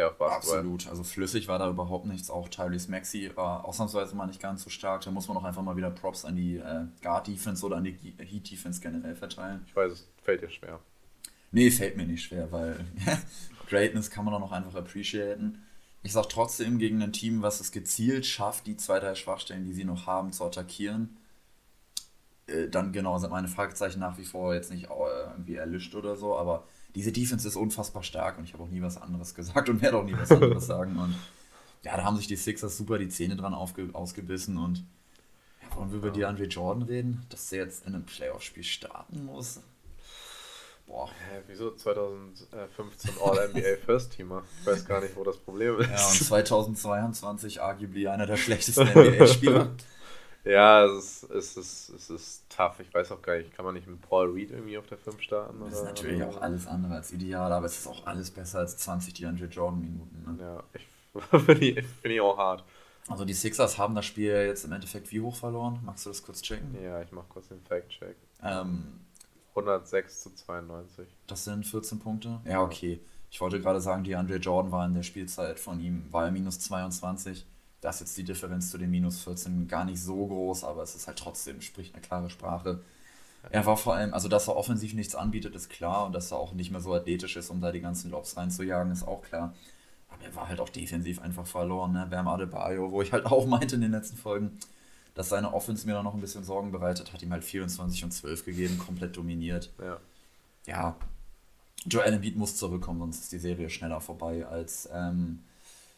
Playoff-Basketball.
Absolut, also flüssig war da überhaupt nichts. Auch Tyrese Maxey war ausnahmsweise mal nicht ganz so stark. Da muss man auch einfach mal wieder Props an die äh, Guard-Defense oder an die Heat-Defense generell verteilen.
Ich weiß, es fällt dir schwer.
Nee, fällt mir nicht schwer, weil Greatness kann man auch noch einfach appreciaten. Ich sag trotzdem, gegen ein Team, was es gezielt schafft, die zwei, drei Schwachstellen, die sie noch haben, zu attackieren, äh, dann genau sind meine Fragezeichen nach wie vor jetzt nicht äh, irgendwie erlischt oder so, aber diese Defense ist unfassbar stark und ich habe auch nie was anderes gesagt und werde auch nie was anderes sagen. Und ja, da haben sich die Sixers super die Zähne dran aufge ausgebissen und ja, wollen wir über die Andre Jordan reden, dass der jetzt in einem Playoff-Spiel starten muss? Boah.
Hä, wieso 2015 All-NBA First Teamer? Ich weiß gar nicht, wo das Problem ist.
Ja, und 2022 arguably einer der schlechtesten NBA-Spieler.
Ja, es ist, es, ist, es ist tough. Ich weiß auch gar nicht, kann man nicht mit Paul Reed irgendwie auf der 5 starten?
Das ist natürlich auch alles andere als ideal, aber es ist auch alles besser als 20 die Andre Jordan-Minuten. Ne?
Ja, ich finde ich, find ich auch hart.
Also die Sixers haben das Spiel jetzt im Endeffekt wie hoch verloren? Magst du das kurz checken?
Ja, ich mache kurz den Fact-Check.
Ähm,
106 zu 92.
das sind 14 Punkte. Ja, okay. Ich wollte gerade sagen, die Andre Jordan war in der Spielzeit von ihm, war er minus 22. Da ist jetzt die Differenz zu den minus 14 gar nicht so groß, aber es ist halt trotzdem, spricht eine klare Sprache. Er war vor allem, also dass er offensiv nichts anbietet, ist klar und dass er auch nicht mehr so athletisch ist, um da die ganzen Lobs reinzujagen, ist auch klar. Aber er war halt auch defensiv einfach verloren, ne? Bam Adebayo, wo ich halt auch meinte in den letzten Folgen, dass seine Offense mir da noch ein bisschen Sorgen bereitet, hat ihm halt 24 und 12 gegeben, komplett dominiert.
Ja.
Ja, Joel Embiid muss zurückkommen, sonst ist die Serie schneller vorbei, als ähm,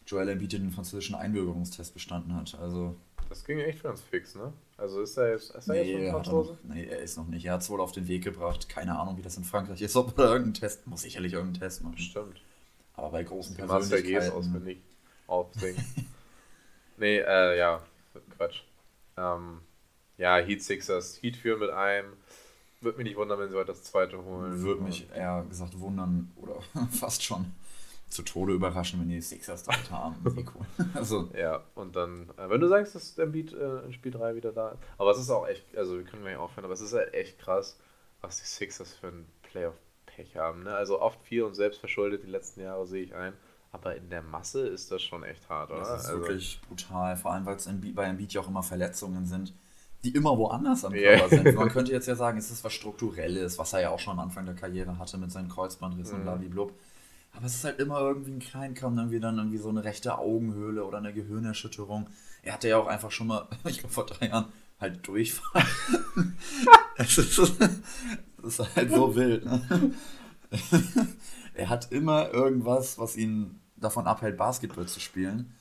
Joel Embiid den französischen Einbürgerungstest bestanden hat. Also,
Das ging echt ganz fix, ne? Also ist er jetzt, ist er jetzt
nee,
schon
hat er
Franzose?
noch, nee, er ist noch nicht. Er hat es wohl auf den Weg gebracht. Keine Ahnung, wie das in Frankreich ist, ob er irgendeinen Test, muss sicherlich irgendeinen Test machen.
Stimmt.
Aber bei großen
Die Master Gs
Persönlichkeiten.
auswendig aufsingen. nee, äh, ja, Quatsch. Ähm, ja, Heat Sixers, Heat führen mit einem. Würde mich nicht wundern, wenn sie heute das zweite holen.
Würde mich eher gesagt wundern oder fast schon zu Tode überraschen, wenn die Sixers dort haben. Cool. Also,
Ja, und dann, äh, wenn du sagst, dass der Beat äh, in Spiel 3 wieder da ist. Aber es ist auch echt, also wir können gleich aufhören, aber es ist halt echt krass, was die Sixers für ein Playoff-Pech haben. Ne? Also oft viel und selbst verschuldet die letzten Jahre, sehe ich ein. Aber in der Masse ist das schon echt hart, oder?
das ist
also,
wirklich brutal, vor allem weil es bei Embiid ja auch immer Verletzungen sind, die immer woanders am. Körper sind. Man könnte jetzt ja sagen, es ist was Strukturelles, was er ja auch schon am Anfang der Karriere hatte mit seinen Kreuzbandrissen und
Mhm.
blablabla. Aber es ist halt immer irgendwie ein Kleinkram, irgendwie dann irgendwie so eine rechte Augenhöhle oder eine Gehirnerschütterung. Er hatte ja auch einfach schon mal, ich glaube vor drei Jahren, halt Durchfall. es ist, ist halt so wild. Ne? er hat immer irgendwas, was ihn davon abhält, Basketball zu spielen.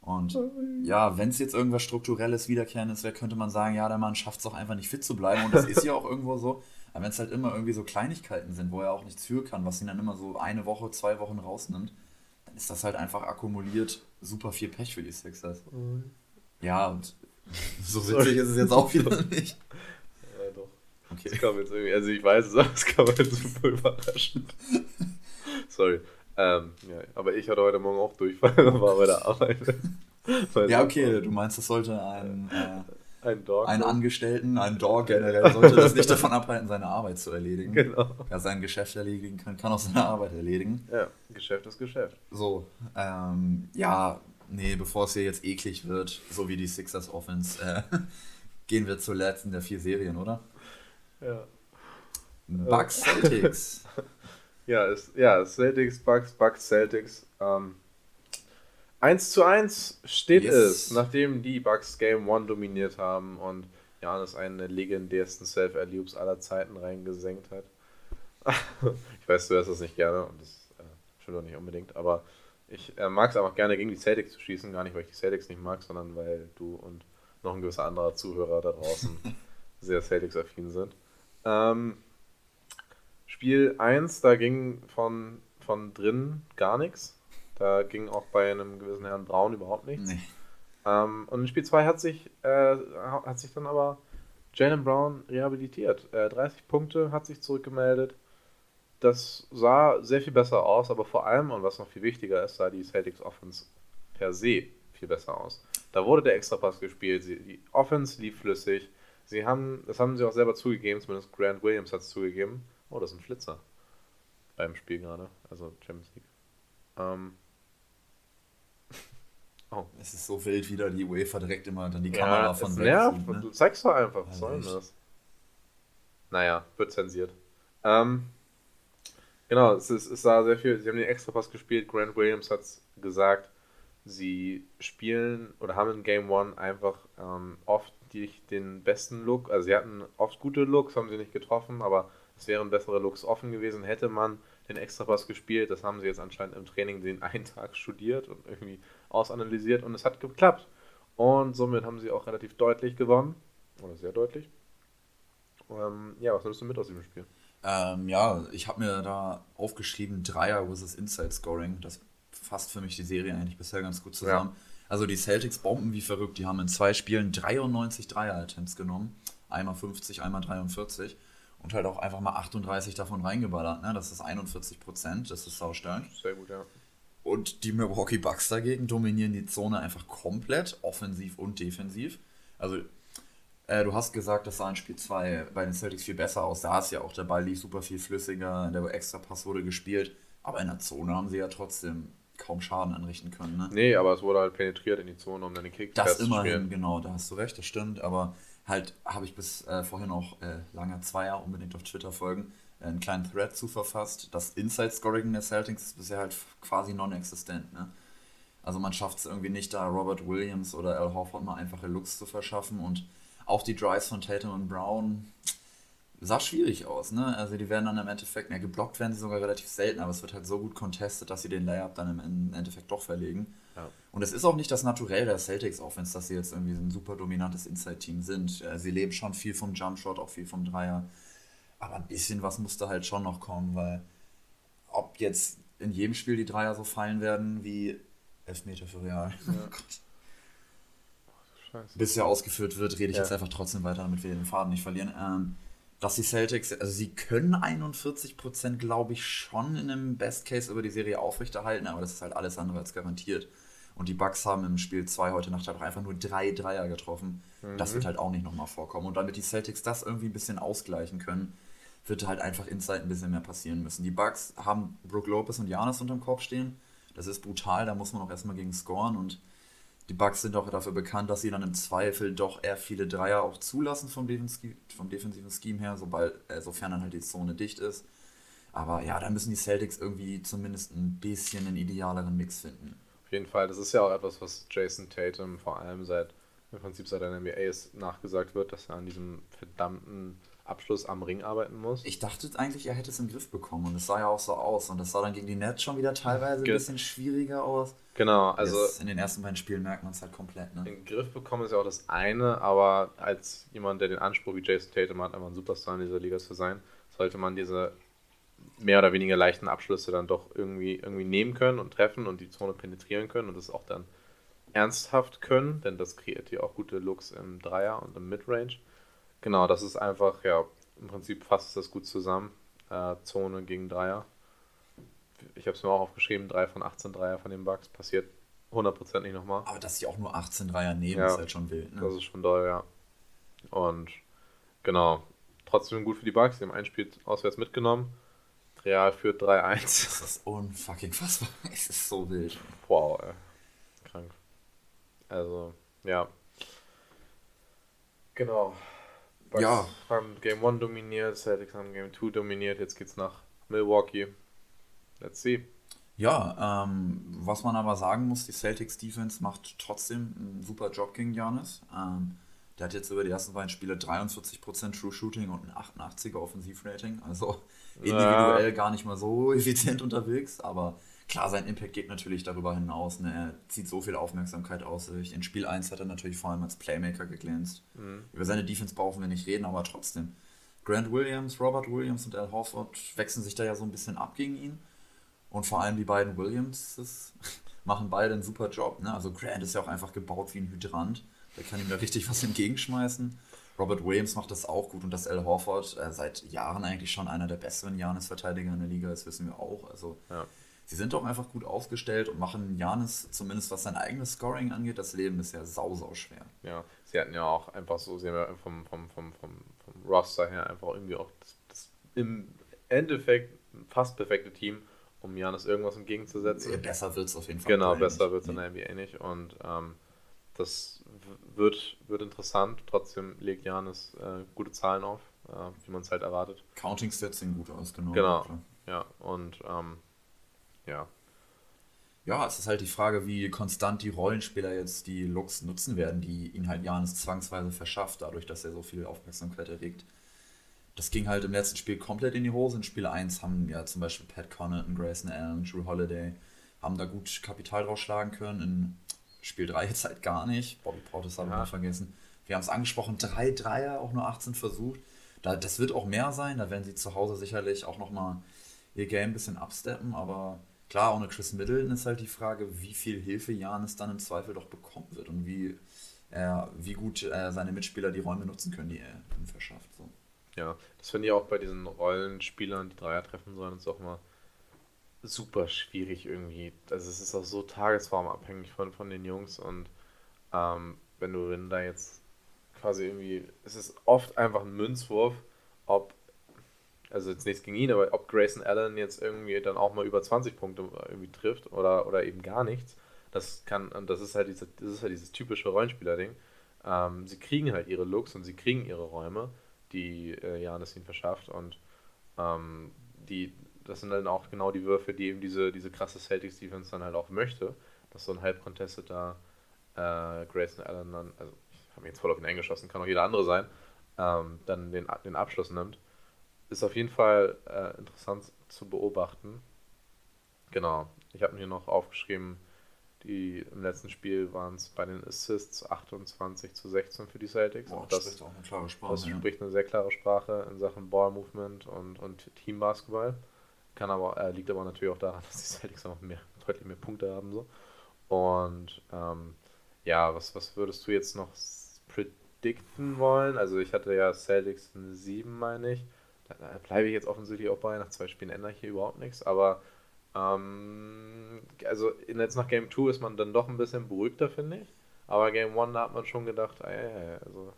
Und ja, wenn es jetzt irgendwas Strukturelles, Wiederkehrendes wäre, könnte man sagen, ja, der Mann schafft es auch einfach nicht fit zu bleiben. Und das ist ja auch irgendwo so. Aber wenn es halt immer irgendwie so Kleinigkeiten sind, wo er auch nichts für kann, was ihn dann immer so eine Woche, zwei Wochen rausnimmt, dann ist das halt einfach akkumuliert super viel Pech für die Sixers. Ja, und so witzig ist es jetzt auch wieder nicht.
Ja, doch.
Okay.
Das kam jetzt irgendwie, also ich weiß es, aber es kam jetzt super überraschend. Sorry. Ähm, ja, aber ich hatte heute Morgen auch Durchfall, war bei der Arbeit.
ja, okay, du meinst, das sollte ein, äh,
ein Dog.
Ein Angestellten, ein Dog generell, sollte das nicht davon abhalten, seine Arbeit zu erledigen.
Genau.
Wer sein Geschäft erledigen kann, kann auch seine Arbeit erledigen.
Ja, Geschäft ist Geschäft.
So, ähm, ja, nee, bevor es hier jetzt eklig wird, so wie die Sixers Offense, äh, gehen wir zur letzten der vier Serien, oder?
Ja.
Bucks Celtics.
ja, ist, ja, Celtics, Bucks, Bucks, Celtics. Ähm, 1 zu 1 steht yes. es, nachdem die Bucks Game 1 dominiert haben und Janis einen der legendärsten Self-Alloops aller Zeiten reingesenkt hat. ich weiß, du hörst das nicht gerne und das äh, stimmt auch nicht unbedingt, aber ich äh, mag es einfach gerne, gegen die Celtics zu schießen. Gar nicht, weil ich die Celtics nicht mag, sondern weil du und noch ein gewisser anderer Zuhörer da draußen sehr Celtics-affin sind. Ähm, Spiel 1, da ging von, von drin gar nichts. Da ging auch bei einem gewissen Herrn Braun überhaupt nichts. Nee. Ähm, und in Spiel 2 hat sich, äh, hat sich dann aber Jalen Brown rehabilitiert. Äh, 30 Punkte hat sich zurückgemeldet. Das sah sehr viel besser aus, aber vor allem, und was noch viel wichtiger ist, sah die Celtics Offense per se viel besser aus. Da wurde der Extrapass gespielt, sie, die Offense lief flüssig. Sie haben, das haben sie auch selber zugegeben, zumindest Grant Williams hat es zugegeben. Oh, das ist ein Flitzer beim Spiel gerade, also Champions League. Ähm.
Oh. Es ist so wild wieder, die UEFA direkt immer dann die Kamera
ja, von weg. Nervt, ne? du zeigst doch einfach, was soll denn das? Naja, wird zensiert. Ähm, genau, es, ist, es sah sehr viel, sie haben den Extrapass gespielt, Grant Williams hat es gesagt, sie spielen oder haben in Game One einfach ähm, oft die, den besten Look. Also sie hatten oft gute Looks, haben sie nicht getroffen, aber es wären bessere Looks offen gewesen, hätte man den Extrapass gespielt. Das haben sie jetzt anscheinend im Training den einen Tag studiert und irgendwie ausanalysiert und es hat geklappt. Und somit haben sie auch relativ deutlich gewonnen. Oder sehr deutlich. Ähm, ja, was nimmst du mit aus diesem Spiel?
Ähm, ja, ich habe mir da aufgeschrieben, Dreier versus Inside Scoring. Das fasst für mich die Serie eigentlich bisher ganz gut zusammen. Ja. Also die Celtics bomben wie verrückt. Die haben in zwei Spielen 93 Dreier-Attempts genommen. Einmal 50, einmal 43. Und halt auch einfach mal 38 davon reingeballert. Ne? Das ist 41 Prozent. Das ist saustark.
Sehr gut, ja.
Und die Milwaukee Bucks dagegen dominieren die Zone einfach komplett, offensiv und defensiv. Also, äh, du hast gesagt, das sah in Spiel 2 bei den Celtics viel besser aus. Da ist ja auch der Ball lief super viel flüssiger, der extra Pass wurde gespielt. Aber in der Zone haben sie ja trotzdem kaum Schaden anrichten können. Ne?
Nee, aber es wurde halt penetriert in die Zone, um dann den Kick
das zu spielen. Das immerhin, genau, da hast du recht, das stimmt. Aber halt habe ich bis äh, vorhin auch äh, langer Zweier unbedingt auf Twitter folgen, einen kleinen Thread zu verfasst. Das Inside-Scoring der Celtics ist bisher halt quasi non-existent. Ne? Also man schafft es irgendwie nicht, da Robert Williams oder Al Horford mal einfache Looks zu verschaffen und auch die Drives von Tatum und Brown sah schwierig aus, ne? Also die werden dann im Endeffekt, ja, geblockt werden sie sogar relativ selten, aber es wird halt so gut contestet, dass sie den Layup dann im Endeffekt doch verlegen. Ja. Und es ist auch nicht das Naturell der Celtics, auch wenn es, dass sie jetzt irgendwie ein super dominantes Inside-Team sind. Sie leben schon viel vom Jumpshot, auch viel vom Dreier. Aber ein bisschen was musste halt schon noch kommen, weil ob jetzt in jedem Spiel die Dreier so fallen werden wie Elfmeter für Real. Ja. Scheiße. Bis er ausgeführt wird, rede ich ja. jetzt einfach trotzdem weiter, damit wir den Faden nicht verlieren. Ähm, dass die Celtics, also sie können 41%, glaube ich, schon in einem Best Case über die Serie aufrechterhalten, aber das ist halt alles andere als garantiert. Und die Bucks haben im Spiel 2 heute Nacht halt auch einfach nur drei Dreier getroffen. Mhm. Das wird halt auch nicht nochmal vorkommen. Und damit die Celtics das irgendwie ein bisschen ausgleichen können, wird halt einfach inside ein bisschen mehr passieren müssen. Die Bucks haben Brook Lopez und Janis unterm Korb stehen. Das ist brutal, da muss man auch erstmal gegen scoren und die Bucks sind auch dafür bekannt, dass sie dann im Zweifel doch eher viele Dreier auch zulassen vom, Defens vom defensiven Scheme her, sobald, äh, sofern dann halt die Zone dicht ist. Aber ja, da müssen die Celtics irgendwie zumindest ein bisschen einen idealeren Mix finden.
Auf jeden Fall, das ist ja auch etwas, was Jason Tatum vor allem seit im Prinzip seit der NBA nachgesagt wird, dass er an diesem verdammten Abschluss am Ring arbeiten muss.
Ich dachte eigentlich, er hätte es im Griff bekommen und es sah ja auch so aus. Und das sah dann gegen die Nets schon wieder teilweise Ge ein bisschen schwieriger aus.
Genau, also.
Jetzt in den ersten beiden Spielen merkt man es halt komplett. Ne?
Den Griff bekommen ist ja auch das eine, aber als jemand, der den Anspruch wie Jason Tatum hat, einfach ein Superstar in dieser Liga zu sein, sollte man diese mehr oder weniger leichten Abschlüsse dann doch irgendwie, irgendwie nehmen können und treffen und die Zone penetrieren können und das auch dann ernsthaft können, denn das kreiert ja auch gute Looks im Dreier und im Midrange. Genau, das ist einfach, ja, im Prinzip fasst das gut zusammen. Äh, Zone gegen Dreier. ich habe es mir auch aufgeschrieben, 3 von 18 Dreier von den Bucks passiert 100% nicht nochmal.
Aber dass sie auch nur 18 Dreier nehmen,
Ja.
ist halt schon wild. Ne?
Das ist schon doll, ja. Und genau, trotzdem gut für die Bucks. Die haben ein Spiel auswärts mitgenommen. Real führt 3-1.
Das ist unfucking fassbar. Es ist so wild.
Wow, ey. Krank. Also, ja. Genau. Bucks
Ja.
haben Game 1 dominiert, Celtics haben Game 2 dominiert. Jetzt geht's nach Milwaukee. Let's see.
Ja, ähm, was man aber sagen muss, die Celtics Defense macht trotzdem einen super Job gegen Giannis. Ähm, der hat jetzt über die ersten beiden Spiele 43% True Shooting und ein 88er Offensivrating. Also individuell gar nicht mal so effizient unterwegs, aber klar, sein Impact geht natürlich darüber hinaus. Ne? Er zieht so viel Aufmerksamkeit aus sich. In Spiel 1 hat er natürlich vor allem als Playmaker geglänzt.
Mhm.
Über seine Defense brauchen wir nicht reden, aber trotzdem. Grant Williams, Robert Williams und Al Horford wechseln sich da ja so ein bisschen ab gegen ihn. Und vor allem die beiden Williams machen beide einen super Job. Ne? Also Grant ist ja auch einfach gebaut wie ein Hydrant. Der kann ihm da richtig was entgegenschmeißen. Robert Williams macht das auch gut und dass Al Horford äh, seit Jahren eigentlich schon einer der besseren Janis-Verteidiger in der Liga ist, wissen wir auch. Also
Ja.
Sie sind doch einfach gut aufgestellt und machen Janis, zumindest was sein eigenes Scoring angeht, das Leben bisher sau, sau schwer.
Ja, sie hatten ja auch einfach so, sie haben ja vom, vom, vom, vom, vom Roster her einfach irgendwie auch das, das im Endeffekt fast perfekte Team, um Janis irgendwas entgegenzusetzen.
Besser wird es auf jeden Fall.
Genau, besser wird es in der NBA nicht. Und ähm, das wird, wird interessant. Trotzdem legt Janis äh, gute Zahlen auf, äh, wie man es halt erwartet.
Counting Stats sehen gut aus, genau.
Genau. Ja, und ähm, ja,
Ja, es ist halt die Frage, wie konstant die Rollenspieler jetzt die Looks nutzen werden, die ihn halt Janis zwangsweise verschafft, dadurch, dass er so viel Aufmerksamkeit erregt. Das ging halt im letzten Spiel komplett in die Hose. In Spiel 1 haben ja zum Beispiel Pat Connaughton, Grayson Allen, Drew Holiday haben da gut Kapital draufschlagen können. In Spiel 3 jetzt halt gar nicht. Bobby Portis habe ich
Ja.
vergessen. Wir haben es angesprochen, drei Dreier, auch nur 18 versucht. Da, das wird auch mehr sein. Da werden sie zu Hause sicherlich auch nochmal ihr Game ein bisschen absteppen. Aber klar, ohne Chris Middleton ist halt die Frage, wie viel Hilfe Janis dann im Zweifel doch bekommen wird und wie, er, wie gut äh, seine Mitspieler die Räume nutzen können, die er ihm verschafft. So.
ja. Das finde ich auch bei diesen Rollenspielern, die Dreier treffen sollen, ist auch immer super schwierig irgendwie. Also es ist auch so tagesformabhängig von, von den Jungs und ähm, wenn du wenn da jetzt quasi irgendwie, es ist oft einfach ein Münzwurf, ob, also jetzt nichts gegen ihn, aber ob Grayson Allen jetzt irgendwie dann auch mal über 20 Punkte irgendwie trifft oder, oder eben gar nichts, das kann, und das ist halt diese, das ist halt dieses typische Rollenspieler-Ding. Ähm, sie kriegen halt ihre Looks und sie kriegen ihre Räume, die äh, Janis ihnen verschafft und ähm, die, das sind dann auch genau die Würfe, die eben diese, diese krasse Celtics-Defense dann halt auch möchte, dass so ein halb contesteter äh, Grayson Allen dann, also ich habe mich jetzt voll auf ihn eingeschossen, kann auch jeder andere sein, ähm, dann den, den Abschluss nimmt. Ist auf jeden Fall äh, interessant zu beobachten. Genau, ich habe mir noch aufgeschrieben, die im letzten Spiel waren es bei den Assists 28 zu 16 für die Celtics. auch das,
spricht auch eine klare Sprache.
das
ja.
spricht eine sehr klare Sprache in Sachen Ball-Movement und, und Team-Basketball. Kann aber, äh, liegt aber natürlich auch daran, dass die Celtics auch mehr, deutlich mehr Punkte haben. So. Und ähm, ja, was, was würdest du jetzt noch predikten wollen? Also ich hatte ja Celtics eine 7, meine ich. Da, bleibe ich jetzt offensichtlich auch bei. Nach zwei Spielen ändere ich hier überhaupt nichts. Aber ähm, also jetzt nach Game 2 ist man dann doch ein bisschen beruhigter, finde ich. Aber Game 1, da hat man schon gedacht, ja, also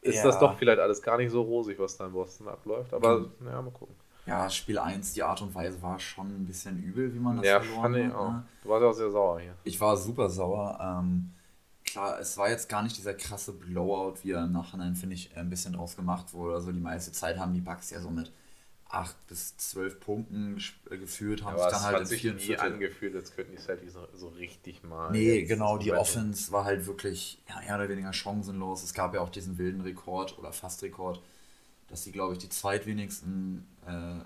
ist
Ja.
das doch vielleicht alles gar nicht so rosig, was da in Boston abläuft. Aber
Mhm.
ja, mal gucken.
Ja, Spiel 1, die Art und Weise war schon ein bisschen übel, wie man das
Ja,
verloren
fand ich
hat.
auch.
Ne?
Du warst ja auch sehr sauer hier.
Ich war super sauer. Ähm, klar, es war jetzt gar nicht dieser krasse Blowout, wie er im Nachhinein, finde ich, ein bisschen draus gemacht wurde. Also die meiste Zeit haben die Bucks ja so mit 8 bis 12 Punkten äh, geführt, haben
Aber
sich
es
dann halt
hat sich nie
Viertel...
angefühlt, als könnten die Celtics so, so richtig mal.
Nee, genau, die Offense war halt wirklich ja, mehr oder weniger chancenlos. Es gab ja auch diesen wilden Rekord oder fast Rekord, dass sie, glaube ich, die zweitwenigsten äh,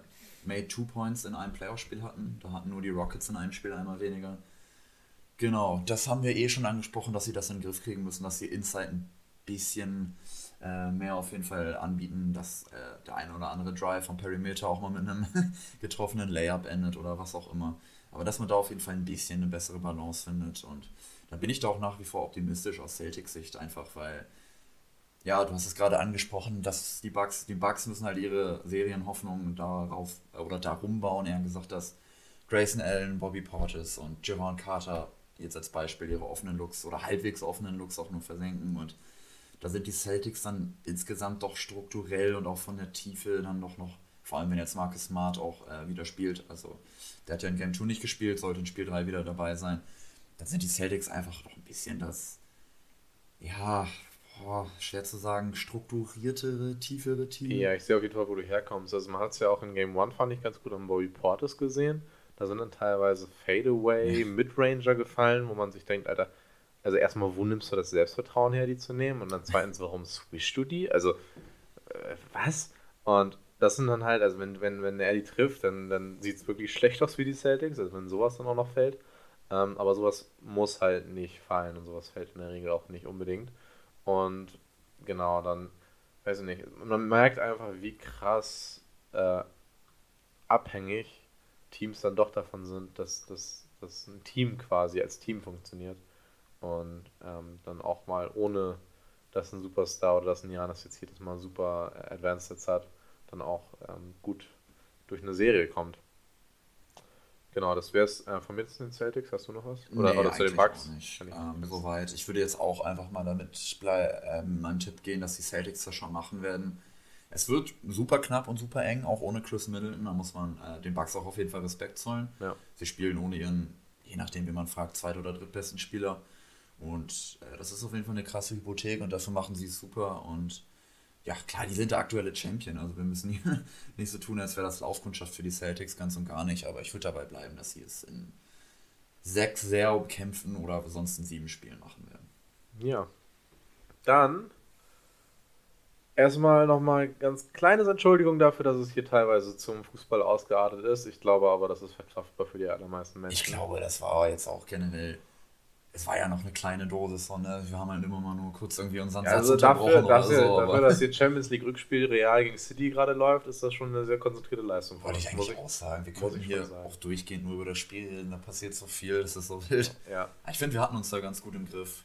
Made Two Points in einem Playoff-Spiel hatten. Da hatten nur die Rockets in einem Spiel einmal weniger. Genau, das haben wir eh schon angesprochen, dass sie das in den Griff kriegen müssen, dass sie Inside ein bisschen äh, mehr auf jeden Fall anbieten, dass äh, der eine oder andere Drive von Perimeter auch mal mit einem getroffenen Layup endet oder was auch immer. Aber dass man da auf jeden Fall ein bisschen eine bessere Balance findet und da bin ich da auch nach wie vor optimistisch aus Celtics Sicht, einfach weil, ja, du hast es gerade angesprochen, dass die Bucks, die Bucks müssen halt ihre Serienhoffnungen darauf oder darum bauen, eher gesagt, dass Grayson Allen, Bobby Portis und Javon Carter jetzt als Beispiel ihre offenen Looks oder halbwegs offenen Looks auch nur versenken. Und da sind die Celtics dann insgesamt doch strukturell und auch von der Tiefe dann doch noch, vor allem wenn jetzt Marcus Smart auch äh, wieder spielt. Also der hat ja in Game 2 nicht gespielt, sollte in Spiel 3 wieder dabei sein. Dann sind die Celtics einfach noch ein bisschen das, ja, boah, schwer zu sagen, strukturiertere, tiefere Team.
Ja, ich sehe auf jeden Fall, wo du herkommst. Also man hat es ja auch in Game 1 fand ich ganz gut an Bobby Portis gesehen. Da sind dann teilweise Fadeaway, Midranger gefallen, wo man sich denkt, Alter, also erstmal, wo nimmst du das Selbstvertrauen her, die zu nehmen? Und dann zweitens, warum swishst du die? Also, äh, was? Und das sind dann halt, also wenn, wenn, wenn er die trifft, dann, dann sieht es wirklich schlecht aus wie die Celtics, also wenn sowas dann auch noch fällt. Ähm, aber sowas muss halt nicht fallen und sowas fällt in der Regel auch nicht unbedingt. Und genau, dann, weiß ich nicht, man merkt einfach, wie krass äh, abhängig Teams dann doch davon sind, dass, dass, dass ein Team quasi als Team funktioniert. Und ähm, dann auch mal ohne, dass ein Superstar oder dass ein Janis jetzt jedes Mal super Advanced Sets hat, dann auch ähm, gut durch eine Serie kommt. Genau, das wäre es äh, von mir zu den Celtics. Hast du noch was?
Oder, nee, oder zu den Bucks? Nicht. Ähm, soweit. Ich würde jetzt auch einfach mal damit ähm, meinen Tipp gehen, dass die Celtics das schon machen werden. Es wird super knapp und super eng, auch ohne Chris Middleton. Da muss man äh, den Bucks auch auf jeden Fall Respekt zollen. Ja. Sie spielen ohne ihren, je nachdem, wie man fragt, zweit- oder drittbesten Spieler. Und äh, das ist auf jeden Fall eine krasse Hypothek und dafür machen sie es super. Und ja, klar, die sind der aktuelle Champion. Also wir müssen hier nicht so tun, als wäre das Laufkundschaft für die Celtics, ganz und gar nicht. Aber ich würde dabei bleiben, dass sie es in sechs sehr umkämpfen oder sonst in sieben Spielen machen werden.
Ja. Dann Erstmal nochmal ganz kleines Entschuldigung dafür, dass es hier teilweise zum Fußball ausgeartet ist. Ich glaube aber, das ist verkraftbar für die allermeisten Menschen.
Ich glaube, das war jetzt auch generell. Es war ja noch eine kleine Dosis, so, ne? Wir haben halt immer mal nur kurz irgendwie unseren ja, Satz also
dafür, dafür, so, dafür dass hier Champions League Rückspiel Real gegen City gerade läuft, ist das schon eine sehr konzentrierte Leistung.
Wollte ich eigentlich auch sagen. Wir können hier auch durchgehend nur über das Spiel reden. Da passiert so viel, das ist so wild. Ja. Ich finde, wir hatten uns da ganz gut im Griff.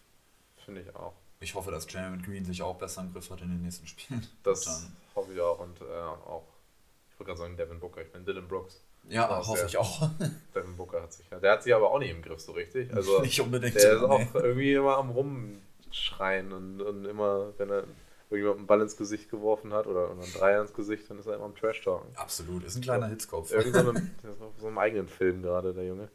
Finde ich auch.
Ich hoffe, dass Jeremy Green sich auch besser im Griff hat in den nächsten Spielen.
Das hoffe ich auch. Und äh, auch, ich wollte gerade sagen, Devin Booker, ich bin Dylan Brooks.
Ja, hoffe ich auch.
Devin Booker hat sich ja. Der hat sich aber auch nicht im Griff so richtig. Also, nicht unbedingt. Der ist auch nee. irgendwie immer am Rumschreien und, und immer, wenn er irgendjemand einen Ball ins Gesicht geworfen hat oder einen Dreier ins Gesicht, dann ist er immer am Trash-Talken.
Absolut, ist ein kleiner Hitzkopf.
Irgend so einem, so einem eigenen Film gerade, der Junge.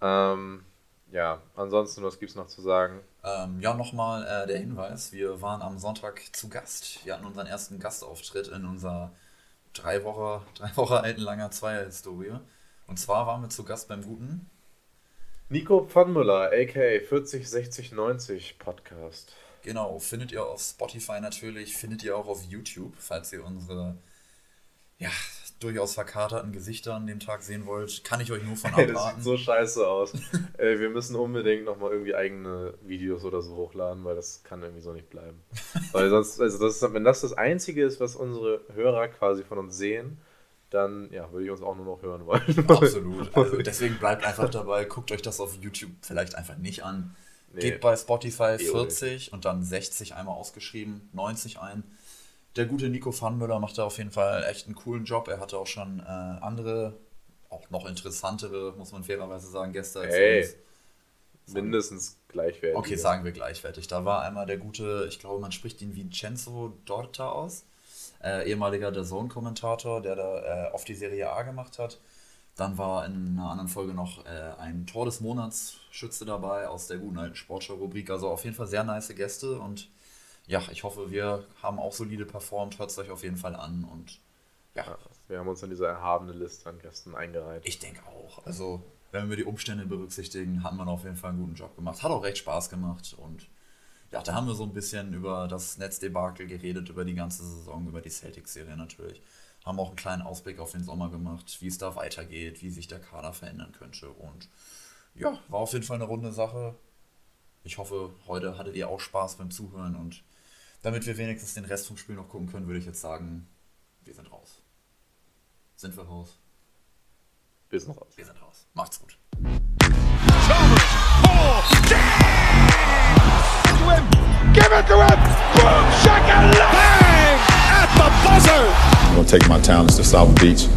Ähm, ja, ansonsten, was gibt es noch zu sagen?
Ähm, ja, nochmal äh, der Hinweis: Wir waren am Sonntag zu Gast. Wir hatten unseren ersten Gastauftritt in unserer drei Wochen, drei Wochen alten langer Zweierhistorie. Und zwar waren wir zu Gast beim guten
Nico Pfannmüller, aka 40, 60, 90 Podcast.
Genau, findet ihr auf Spotify natürlich, findet ihr auch auf YouTube, falls ihr unsere ja, durchaus verkaterten Gesichter an dem Tag sehen wollt, kann ich euch nur von abraten.
das sieht so scheiße aus. äh, wir müssen unbedingt nochmal irgendwie eigene Videos oder so hochladen, weil das kann irgendwie so nicht bleiben. weil sonst, also das ist, wenn das das Einzige ist, was unsere Hörer quasi von uns sehen, dann ja, würde ich uns auch nur noch hören wollen.
Absolut. Also deswegen bleibt einfach dabei, guckt euch das auf YouTube vielleicht einfach nicht an. Nee. Geht bei Spotify 40 und dann 60 einmal ausgeschrieben, 90 ein der gute Nico Pfannmüller macht da auf jeden Fall echt einen coolen Job. Er hatte auch schon äh, andere, auch noch interessantere, muss man fairerweise sagen, Gäste als
hey. Mindestens gleichwertig.
Okay, sagen wir gleichwertig. Da war einmal der gute, ich glaube, man spricht ihn Vincenzo Dorta aus, äh, ehemaliger der Zone-Kommentator, der da äh, auf die Serie A gemacht hat. Dann war in einer anderen Folge noch äh, ein Tor des Monats Schütze dabei aus der guten alten Sportschau-Rubrik. Also auf jeden Fall sehr nice Gäste und ja, ich hoffe, wir haben auch solide performt. Hört es euch auf jeden Fall an und
ja. Wir haben uns in diese erhabene Liste an Gästen eingereiht.
Ich denke auch. Also, wenn wir die Umstände berücksichtigen, haben wir auf jeden Fall einen guten Job gemacht. Hat auch recht Spaß gemacht und ja, da haben wir so ein bisschen über das Netzdebakel geredet, über die ganze Saison, über die Celtics-Serie natürlich. Haben auch einen kleinen Ausblick auf den Sommer gemacht, wie es da weitergeht, wie sich der Kader verändern könnte. Und ja, war auf jeden Fall eine runde Sache. Ich hoffe, heute hattet ihr auch Spaß beim Zuhören und damit wir wenigstens den Rest vom Spiel noch gucken können, würde ich jetzt sagen, wir sind raus. Sind wir raus?
Wir sind raus.
Wir sind raus. Macht's gut. Give it to him! Boom! Shakalaka! Bang! At the buzzer! I'm gonna take my talents to South Beach.